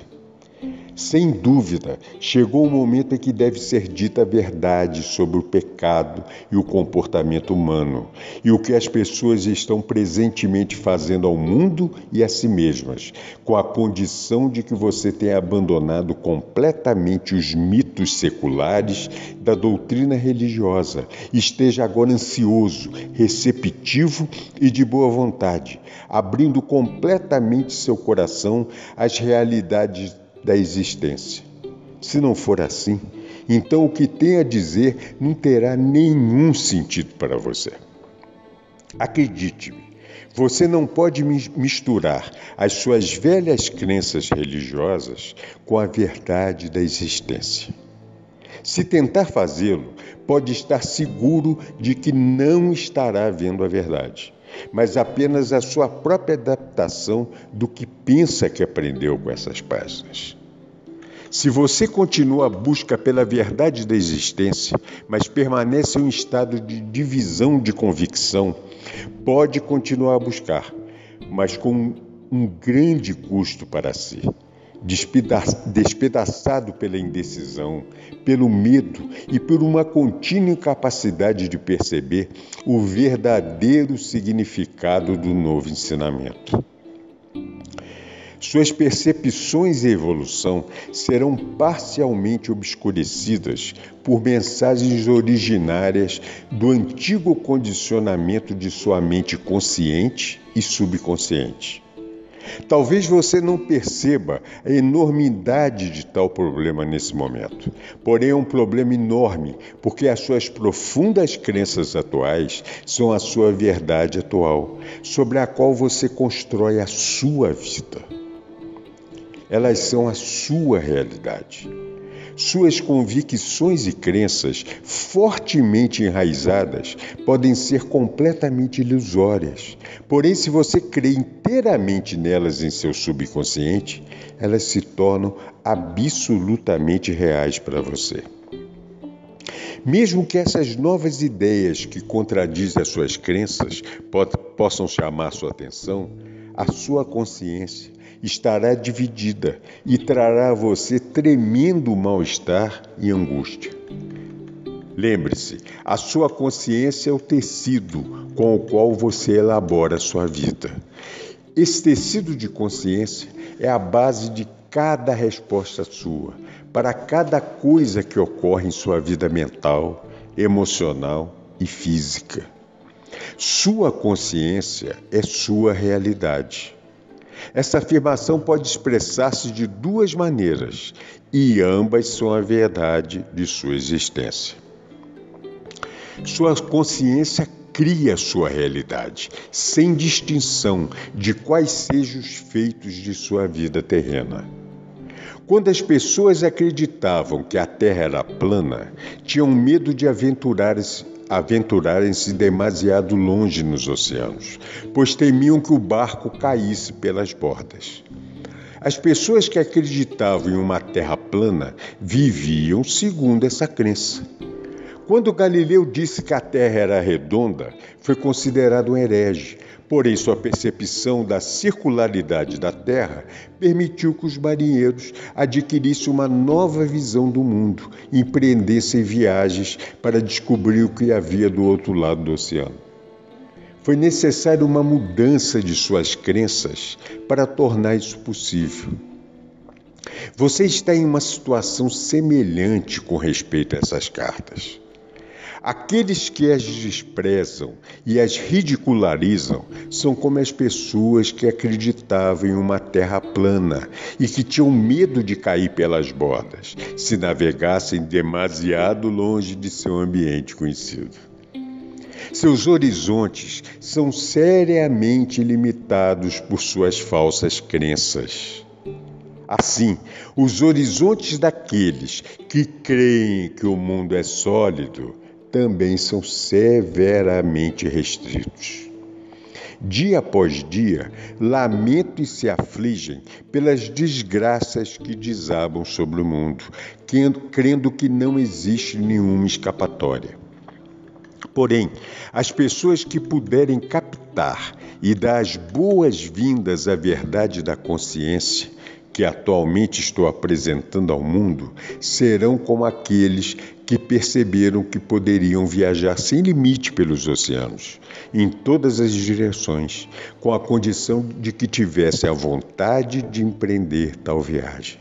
Sem dúvida, chegou o momento em que deve ser dita a verdade sobre o pecado e o comportamento humano e o que as pessoas estão presentemente fazendo ao mundo e a si mesmas, com a condição de que você tenha abandonado completamente os mitos seculares da doutrina religiosa, esteja agora ansioso, receptivo e de boa vontade, abrindo completamente seu coração às realidades da existência. Se não for assim, então o que tem a dizer não terá nenhum sentido para você. Acredite-me, você não pode misturar as suas velhas crenças religiosas com a verdade da existência. Se tentar fazê-lo, pode estar seguro de que não estará vendo a verdade, mas apenas a sua própria adaptação do que pensa que aprendeu com essas páginas. Se você continua a busca pela verdade da existência, mas permanece em um estado de divisão de convicção, pode continuar a buscar, mas com um grande custo para si. Despedaçado pela indecisão, pelo medo e por uma contínua incapacidade de perceber o verdadeiro significado do novo ensinamento. Suas percepções e evolução serão parcialmente obscurecidas por mensagens originárias do antigo condicionamento de sua mente consciente e subconsciente. Talvez você não perceba a enormidade de tal problema nesse momento. Porém, é um problema enorme, porque as suas profundas crenças atuais são a sua verdade atual, sobre a qual você constrói a sua vida elas são a sua realidade. Suas convicções e crenças fortemente enraizadas podem ser completamente ilusórias. Porém, se você crê inteiramente nelas em seu subconsciente, elas se tornam absolutamente reais para você. Mesmo que essas novas ideias que contradizem as suas crenças possam chamar sua atenção, a sua consciência estará dividida e trará a você tremendo mal-estar e angústia. Lembre-se, a sua consciência é o tecido com o qual você elabora a sua vida. Esse tecido de consciência é a base de cada resposta sua, para cada coisa que ocorre em sua vida mental, emocional e física. Sua consciência é sua realidade. Essa afirmação pode expressar-se de duas maneiras e ambas são a verdade de sua existência. Sua consciência cria sua realidade, sem distinção de quais sejam os feitos de sua vida terrena. Quando as pessoas acreditavam que a Terra era plana, tinham medo de aventurar-se aventurarem-se demasiado longe nos oceanos, pois temiam que o barco caísse pelas bordas. As pessoas que acreditavam em uma terra plana viviam segundo essa crença. Quando Galileu disse que a Terra era redonda, foi considerado um herege, porém sua percepção da circularidade da Terra permitiu que os marinheiros adquirissem uma nova visão do mundo e empreendessem viagens para descobrir o que havia do outro lado do oceano. Foi necessária uma mudança de suas crenças para tornar isso possível. Você está em uma situação semelhante com respeito a essas cartas. Aqueles que as desprezam e as ridicularizam são como as pessoas que acreditavam em uma terra plana e que tinham medo de cair pelas bordas se navegassem demasiado longe de seu ambiente conhecido. Seus horizontes são seriamente limitados por suas falsas crenças. Assim, os horizontes daqueles que creem que o mundo é sólido também são severamente restritos. Dia após dia, lamentam e se afligem pelas desgraças que desabam sobre o mundo, crendo que não existe nenhuma escapatória. Porém, as pessoas que puderem captar e dar as boas-vindas à verdade da consciência, que atualmente estou apresentando ao mundo serão como aqueles que perceberam que poderiam viajar sem limite pelos oceanos, em todas as direções, com a condição de que tivessem a vontade de empreender tal viagem.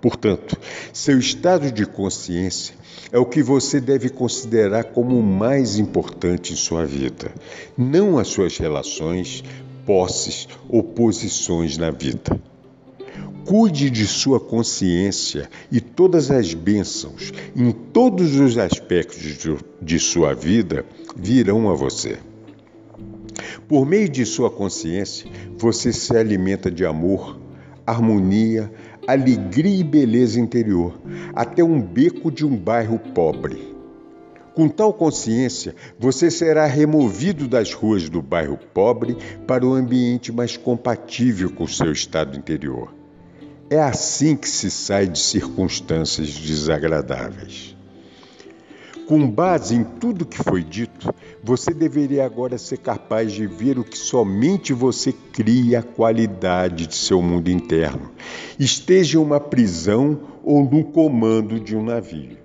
Portanto, seu estado de consciência é o que você deve considerar como o mais importante em sua vida, não as suas relações, posses ou posições na vida. Cuide de sua consciência e todas as bênçãos em todos os aspectos de sua vida virão a você. Por meio de sua consciência, você se alimenta de amor, harmonia, alegria e beleza interior, até um beco de um bairro pobre. Com tal consciência, você será removido das ruas do bairro pobre para o ambiente mais compatível com seu estado interior. É assim que se sai de circunstâncias desagradáveis. Com base em tudo que foi dito, você deveria agora ser capaz de ver o que somente você cria a qualidade de seu mundo interno, esteja em uma prisão ou no comando de um navio.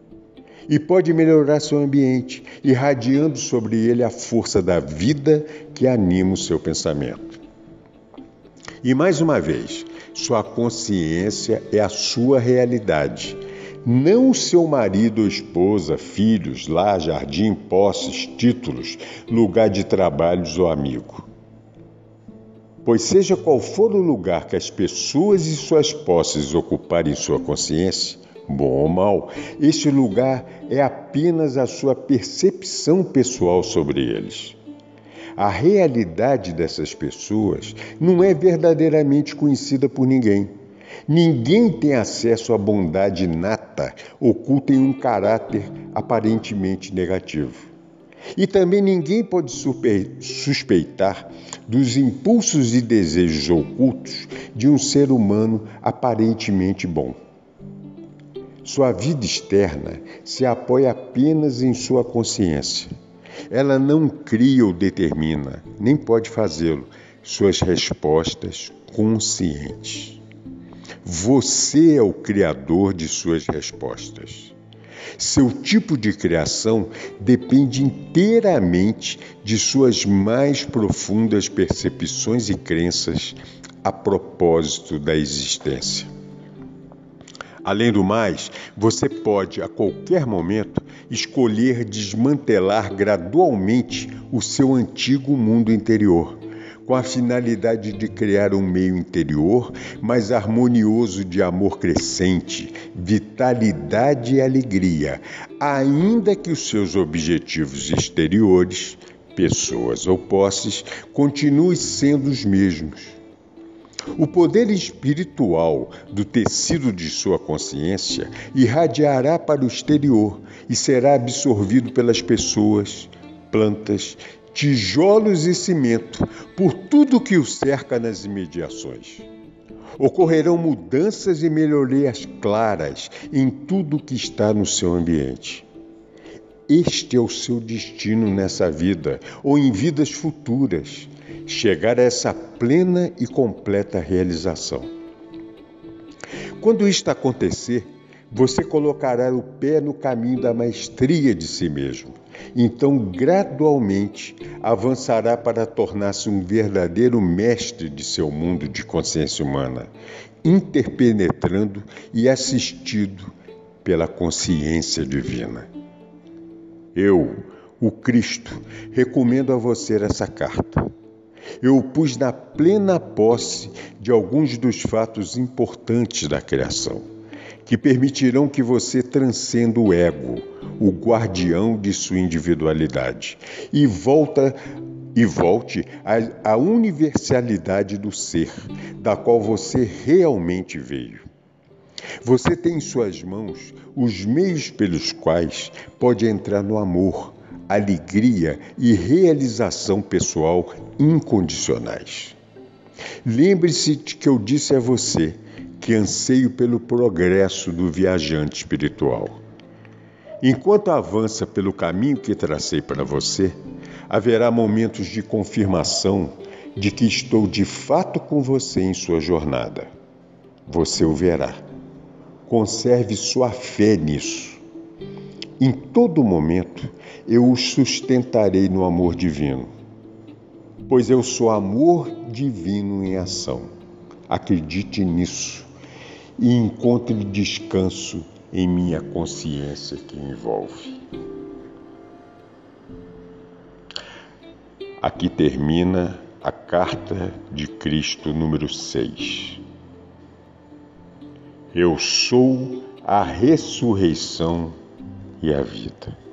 E pode melhorar seu ambiente, irradiando sobre ele a força da vida que anima o seu pensamento. E mais uma vez, sua consciência é a sua realidade, não o seu marido ou esposa, filhos, lar, jardim, posses, títulos, lugar de trabalhos ou amigo. Pois seja qual for o lugar que as pessoas e suas posses ocuparem sua consciência, bom ou mal, este lugar é apenas a sua percepção pessoal sobre eles. A realidade dessas pessoas não é verdadeiramente conhecida por ninguém. Ninguém tem acesso à bondade inata oculta em um caráter aparentemente negativo. E também ninguém pode suspeitar dos impulsos e desejos ocultos de um ser humano aparentemente bom. Sua vida externa se apoia apenas em sua consciência ela não cria ou determina, nem pode fazê-lo, suas respostas conscientes. Você é o criador de suas respostas. Seu tipo de criação depende inteiramente de suas mais profundas percepções e crenças a propósito da existência. Além do mais, você pode, a qualquer momento, escolher desmantelar gradualmente o seu antigo mundo interior, com a finalidade de criar um meio interior mais harmonioso de amor crescente, vitalidade e alegria, ainda que os seus objetivos exteriores, pessoas ou posses, continuem sendo os mesmos. O poder espiritual do tecido de sua consciência irradiará para o exterior e será absorvido pelas pessoas, plantas, tijolos e cimento, por tudo que o cerca nas imediações. Ocorrerão mudanças e melhorias claras em tudo que está no seu ambiente. Este é o seu destino nessa vida ou em vidas futuras chegar a essa plena e completa realização. Quando isto acontecer, você colocará o pé no caminho da maestria de si mesmo. Então, gradualmente, avançará para tornar-se um verdadeiro mestre de seu mundo de consciência humana, interpenetrando e assistido pela consciência divina. Eu, o Cristo, recomendo a você essa carta eu o pus na plena posse de alguns dos fatos importantes da criação, que permitirão que você transcenda o ego, o guardião de sua individualidade, e volta e volte à, à universalidade do ser, da qual você realmente veio. Você tem em suas mãos os meios pelos quais pode entrar no amor, alegria e realização pessoal incondicionais. Lembre-se de que eu disse a você que anseio pelo progresso do viajante espiritual. Enquanto avança pelo caminho que tracei para você, haverá momentos de confirmação de que estou de fato com você em sua jornada. Você o verá. Conserve sua fé nisso. Em todo momento eu o sustentarei no amor divino, pois eu sou amor divino em ação. Acredite nisso e encontre descanso em minha consciência que envolve. Aqui termina a carta de Cristo número 6. Eu sou a ressurreição e a vida.